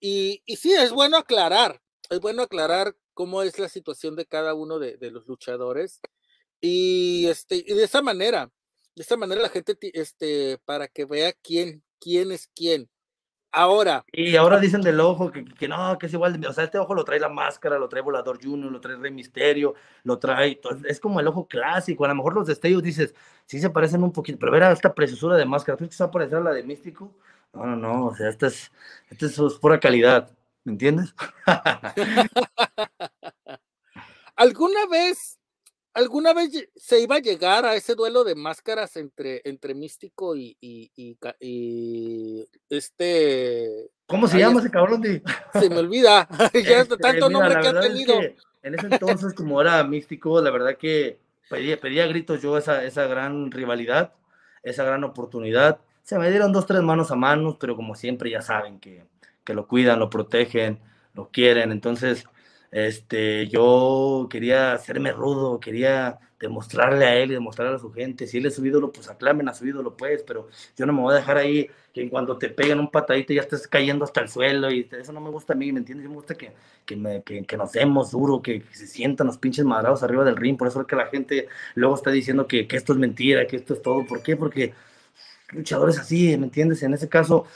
Y, y sí, es bueno aclarar, es bueno aclarar cómo es la situación de cada uno de, los luchadores y, este, y de esa manera, de esa manera la gente, este, para que vea quién, quién es quién. Ahora. Y ahora dicen del ojo que, que, no, que es igual. O sea, este ojo lo trae la máscara, lo trae Volador Junior, lo trae Rey Misterio, lo trae. Es como el ojo clásico. A lo mejor los destellos dices, sí se parecen un poquito, pero ver esta preciosura de máscara, ¿tú que se va a parecer a la de Místico? No, no, no. O sea, esta es, esta es pura calidad. ¿Me entiendes? ¿Alguna vez ¿Alguna vez se iba a llegar a ese duelo de máscaras entre, entre Místico y, y, y, este. ¿Cómo se llama ese cabrón? De... Se me olvida. ya este, tanto nombre que ha tenido. en ese entonces, como era Místico, la verdad que pedía, pedía gritos yo esa, esa gran rivalidad, esa gran oportunidad. Se me dieron dos, tres manos a manos, pero como siempre ya saben que, que lo cuidan, lo protegen, lo quieren. Entonces, este, yo quería hacerme rudo, quería demostrarle a él y demostrarle a su gente. Si él es su ídolo, pues aclamen a su ídolo, pues, pero yo no me voy a dejar ahí que cuando te peguen un patadito ya estés cayendo hasta el suelo y eso no me gusta a mí, ¿me entiendes? me gusta que, que, me, que nos demos duro, que, se sientan los pinches madrados arriba del ring. Por eso es que la gente luego está diciendo que, que esto es mentira, que esto es todo. ¿Por qué? Porque luchadores así, ¿me entiendes? En ese caso,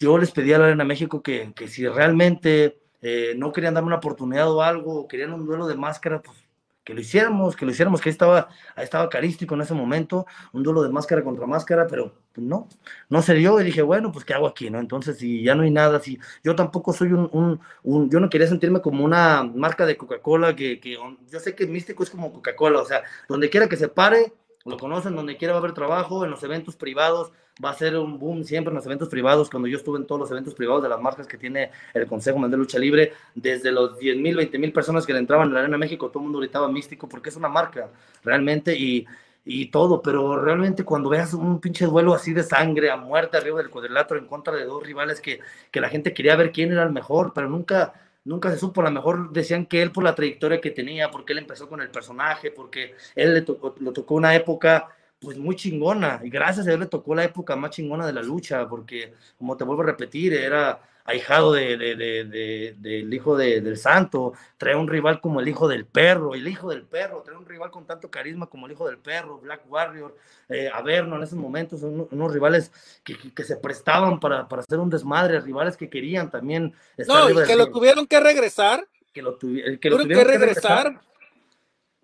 yo les pedí a la Arena México que, que si realmente eh, no querían darme una oportunidad o algo, querían un duelo de máscara, pues que lo hiciéramos, que lo hiciéramos, que ahí estaba, ahí estaba carístico en ese momento, un duelo de máscara contra máscara, pero pues, no, no se dio y dije, bueno, pues ¿qué hago aquí? no Entonces, si ya no hay nada, si yo tampoco soy un, un, yo no quería sentirme como una marca de Coca-Cola, que, que yo sé que Místico es como Coca-Cola, o sea, donde quiera que se pare, lo conocen, donde quiera va a haber trabajo, en los eventos privados, va a ser un boom siempre en los eventos privados. Cuando yo estuve en todos los eventos privados de las marcas que tiene el Consejo Mundial de Lucha Libre, desde los 10 mil, 20 mil personas que le entraban en la Arena México, todo el mundo gritaba místico porque es una marca realmente y, y todo, pero realmente cuando veas un pinche duelo así de sangre a muerte arriba del cuadrilátero en contra de dos rivales que, que la gente quería ver quién era el mejor, pero nunca nunca se supo, a lo mejor decían que él por la trayectoria que tenía, porque él empezó con el personaje, porque él le tocó, le tocó una época pues muy chingona. Y gracias a él le tocó la época más chingona de la lucha, porque como te vuelvo a repetir, era ahijado de, de, del hijo del santo, trae un rival como el hijo del perro, el hijo del perro, trae un rival con tanto carisma como el hijo del perro, Black Warrior, eh, Averno en esos momentos, son unos rivales que, que, se prestaban para, para, hacer un desmadre, rivales que querían también. no, y que lo tuvieron que regresar. Que lo, tuvieron que, regresar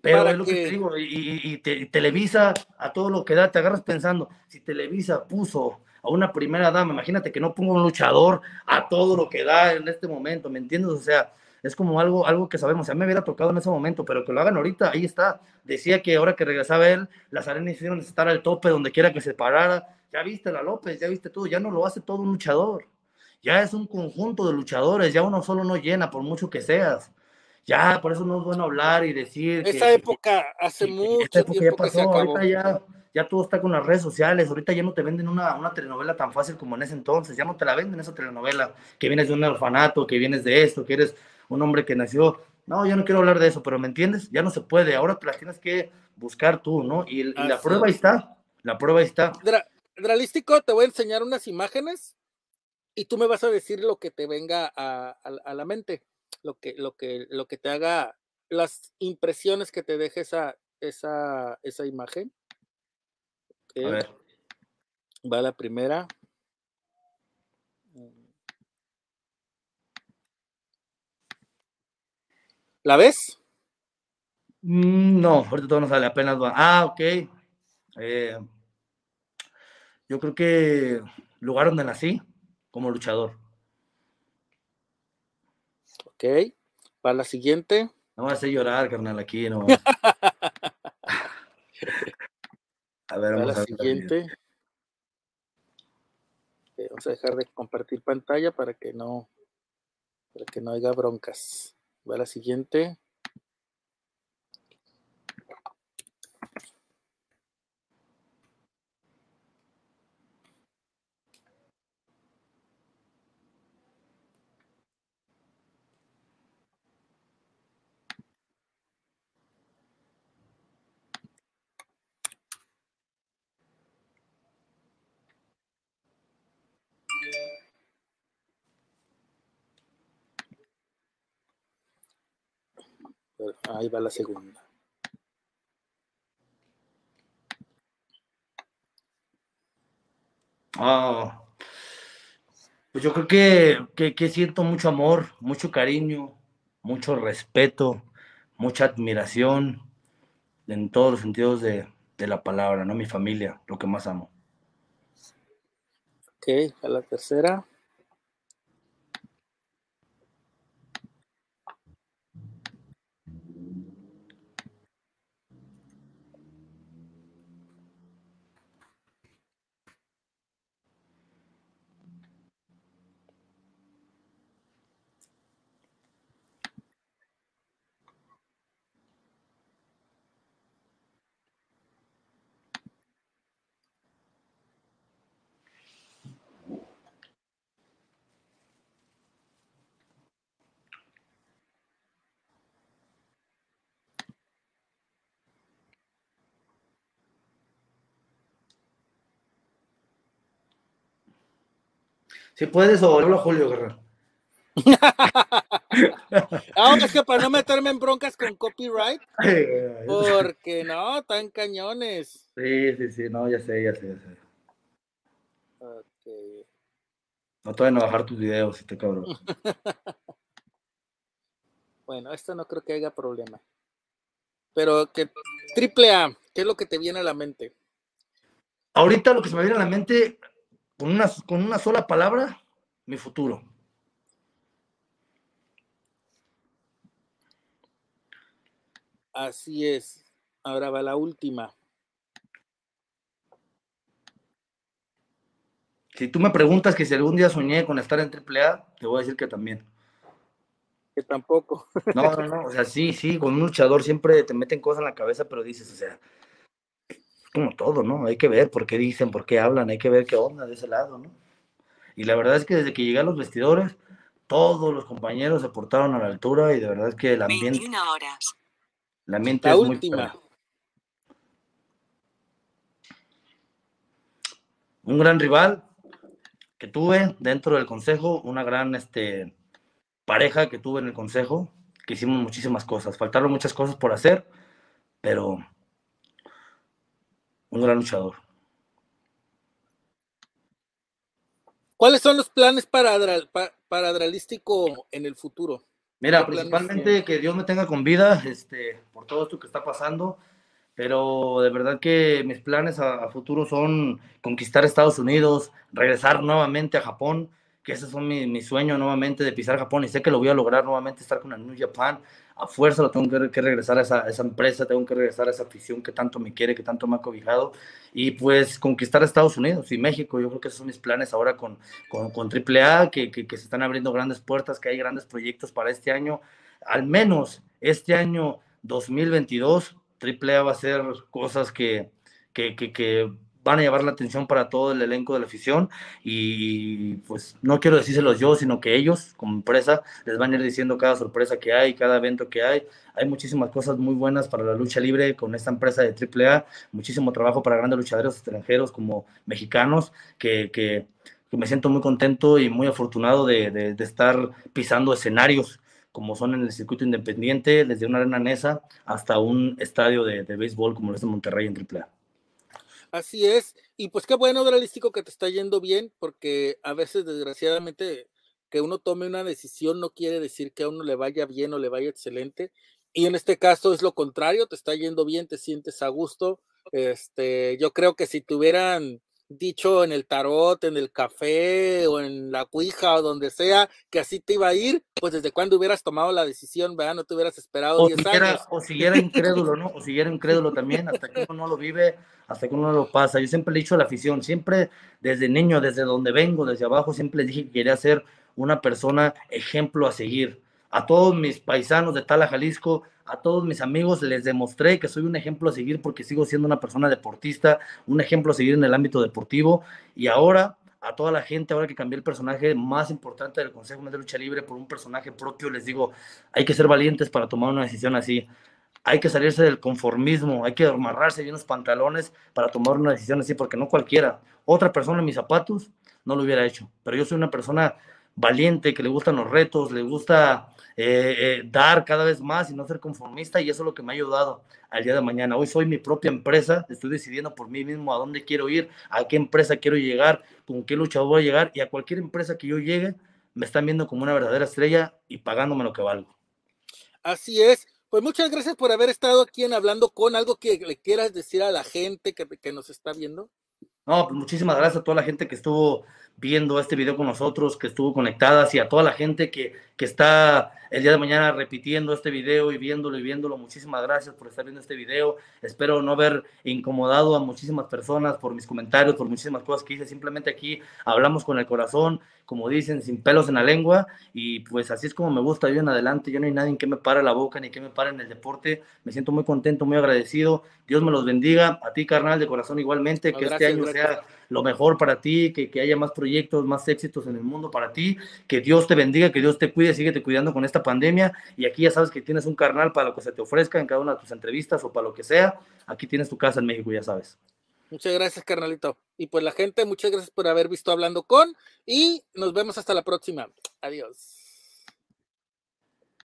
pero es lo que, te digo, y, Televisa, a todo lo que da, te agarras pensando, si Televisa puso a una primera dama, imagínate que no ponga un luchador a todo lo que da en este momento, ¿me entiendes? O sea, es como algo, algo que sabemos, a mí me hubiera tocado en ese momento, pero que lo hagan ahorita, ahí está. Decía que ahora que regresaba él, las arenas hicieron estar al tope donde quiera que se parara. Ya viste la López, ya viste todo, ya no lo hace todo un luchador. Ya es un conjunto de luchadores, ya uno solo no llena, por mucho que seas ya, por eso no es bueno hablar y decir. Esa época hace mucho esa época ya pasó, ahorita ya, ya todo está con las redes sociales, ahorita ya no te venden una, una, telenovela tan fácil como en ese entonces, ya no te la venden esa telenovela, que vienes de un orfanato, que vienes de esto, que eres un hombre que nació. No, yo no quiero hablar de eso, pero ¿me entiendes? Ya no se puede, ahora te las tienes que buscar tú, ¿no? Y, la prueba ahí está, la prueba ahí está. Dralístico, te voy a enseñar unas imágenes y tú me vas a decir lo que te venga a, a la mente lo que, lo que, lo que te haga, las impresiones que te deje esa, esa, esa imagen. A ver. Va la primera. ¿La ves? Mm, no, ahorita todo no sale, apenas va. Ah, ok. Eh, yo creo que lugar donde nací como luchador. Ok. Para la siguiente. No vas a llorar, carnal, aquí no. a ver, vamos Para la siguiente. vamos a dejar de compartir pantalla para que no, para que no haya broncas. Va la siguiente. Ahí va la segunda. Ah, pues yo creo que, que, siento mucho amor, mucho cariño, mucho respeto, mucha admiración en todos los sentidos de, de la palabra, ¿no? Mi familia, lo que más amo. Ok, a la tercera. Si puedes, o hablo a Julio Guerrero. ah, es que para no meterme en broncas con copyright. Porque no, tan cañones. Sí, sí, sí, no, ya sé, ya sé, ya sé. Okay. No te van a bajar tus videos, este cabrón. bueno, esto no creo que haya problema. Pero que triple A, ¿qué es lo que te viene a la mente? Ahorita lo que se me viene a la mente, con una, con una sola palabra, mi futuro. Así es. Ahora va la última. Si tú me preguntas que si algún día soñé con estar en AAA, te voy a decir que también. Que tampoco. No, no, no. O sea, sí, sí, con un luchador siempre te meten cosas en la cabeza, pero dices, o sea, como todo, ¿no? Hay que ver por qué dicen, por qué hablan, hay que ver qué onda de ese lado, ¿no? Y la verdad es que desde que llegué a los vestidores, todos los compañeros se portaron a la altura y de verdad es que el ambiente. 21 horas. La ambiente es última. Un gran rival que tuve dentro del consejo, una gran este, pareja que tuve en el consejo, que hicimos muchísimas cosas. Faltaron muchas cosas por hacer, pero un gran luchador. ¿Cuáles son los planes para, para, Adralístico en el futuro? Mira, principalmente que Dios me tenga con vida, este, por todo esto que está pasando, pero de verdad que mis planes a, a futuro son conquistar Estados Unidos, regresar nuevamente a Japón, que ese es mi, mi, sueño nuevamente de pisar Japón y sé que lo voy a lograr nuevamente, estar con el New Japan. A fuerza lo tengo que, regresar a esa, esa, empresa, tengo que regresar a esa afición que tanto me quiere, que tanto me ha cobijado y pues conquistar Estados Unidos y México. Yo creo que esos son mis planes ahora con, con, con AAA, que, que, que se están abriendo grandes puertas, que hay grandes proyectos para este año. Al menos este año 2022, AAA va a hacer cosas que, que, que van a llevar la atención para todo el elenco de la afición y pues no quiero decírselos yo, sino que ellos como empresa les van a ir diciendo cada sorpresa que hay, cada evento que hay. Hay muchísimas cosas muy buenas para la lucha libre con esta empresa de AAA, muchísimo trabajo para grandes luchadores extranjeros como mexicanos que, que, me siento muy contento y muy afortunado de, de, estar pisando escenarios como son en el circuito independiente, desde una arena NESA hasta un estadio de, de béisbol como es de Monterrey en AAA. Así es. Y pues qué bueno, Dralístico, que te está yendo bien, porque a veces, desgraciadamente, que uno tome una decisión no quiere decir que a uno le vaya bien o le vaya excelente. Y en este caso es lo contrario, te está yendo bien, te sientes a gusto. Este, yo creo que si tuvieran dicho en el tarot, en el café o en la cuija o donde sea que así te iba a ir, pues desde cuando hubieras tomado la decisión, ¿verdad? No te hubieras esperado 10 años. O siguiera incrédulo, ¿no? O siguiera incrédulo también, hasta que uno no lo vive, hasta que uno no lo pasa. Yo siempre le he dicho a la afición, siempre desde niño, desde donde vengo, desde abajo, siempre les dije que quería ser una persona ejemplo a seguir. A todos mis paisanos de Tala, Jalisco, a todos mis amigos les demostré que soy un ejemplo a seguir porque sigo siendo una persona deportista, un ejemplo a seguir en el ámbito deportivo y ahora a toda la gente, ahora que cambié el personaje más importante del Consejo de Lucha Libre por un personaje propio, les digo, hay que ser valientes para tomar una decisión así. Hay que salirse del conformismo, hay que amarrarse bien los pantalones para tomar una decisión así, porque no cualquiera. Otra persona en mis zapatos no lo hubiera hecho, pero yo soy una persona valiente, que le gustan los retos, le gusta eh, eh, dar cada vez más y no ser conformista y eso es lo que me ha ayudado al día de mañana. Hoy soy mi propia empresa, estoy decidiendo por mí mismo a dónde quiero ir, a qué empresa quiero llegar, con qué lucha voy a llegar y a cualquier empresa que yo llegue me están viendo como una verdadera estrella y pagándome lo que valgo. Así es. Pues muchas gracias por haber estado aquí en Hablando con algo que le quieras decir a la gente que nos está viendo. No, pues muchísimas gracias a toda la gente que estuvo viendo este video con nosotros, que estuvo conectada, y a toda la gente que, que está el día de mañana repitiendo este video y viéndolo y viéndolo. Muchísimas gracias por estar viendo este video. Espero no haber incomodado a muchísimas personas por mis comentarios, por muchísimas cosas que hice. Simplemente aquí hablamos con el corazón, como dicen, sin pelos en la lengua. Y pues así es como me gusta yo en adelante. Yo no hay nadie que me pare la boca ni que me pare en el deporte. Me siento muy contento, muy agradecido. Dios me los bendiga. A ti, carnal, de corazón igualmente. que este año sea lo mejor para ti, que, que haya más proyectos, más éxitos en el mundo para ti. Que Dios te bendiga, que Dios te cuide, síguete cuidando con esta pandemia y aquí ya sabes que tienes un carnal para lo que se te ofrezca en cada una de tus entrevistas o para lo que sea. Aquí tienes tu casa en México, ya sabes. Muchas gracias, carnalito. Y pues la gente, muchas gracias por haber visto Hablando con y nos vemos hasta la próxima. Adiós.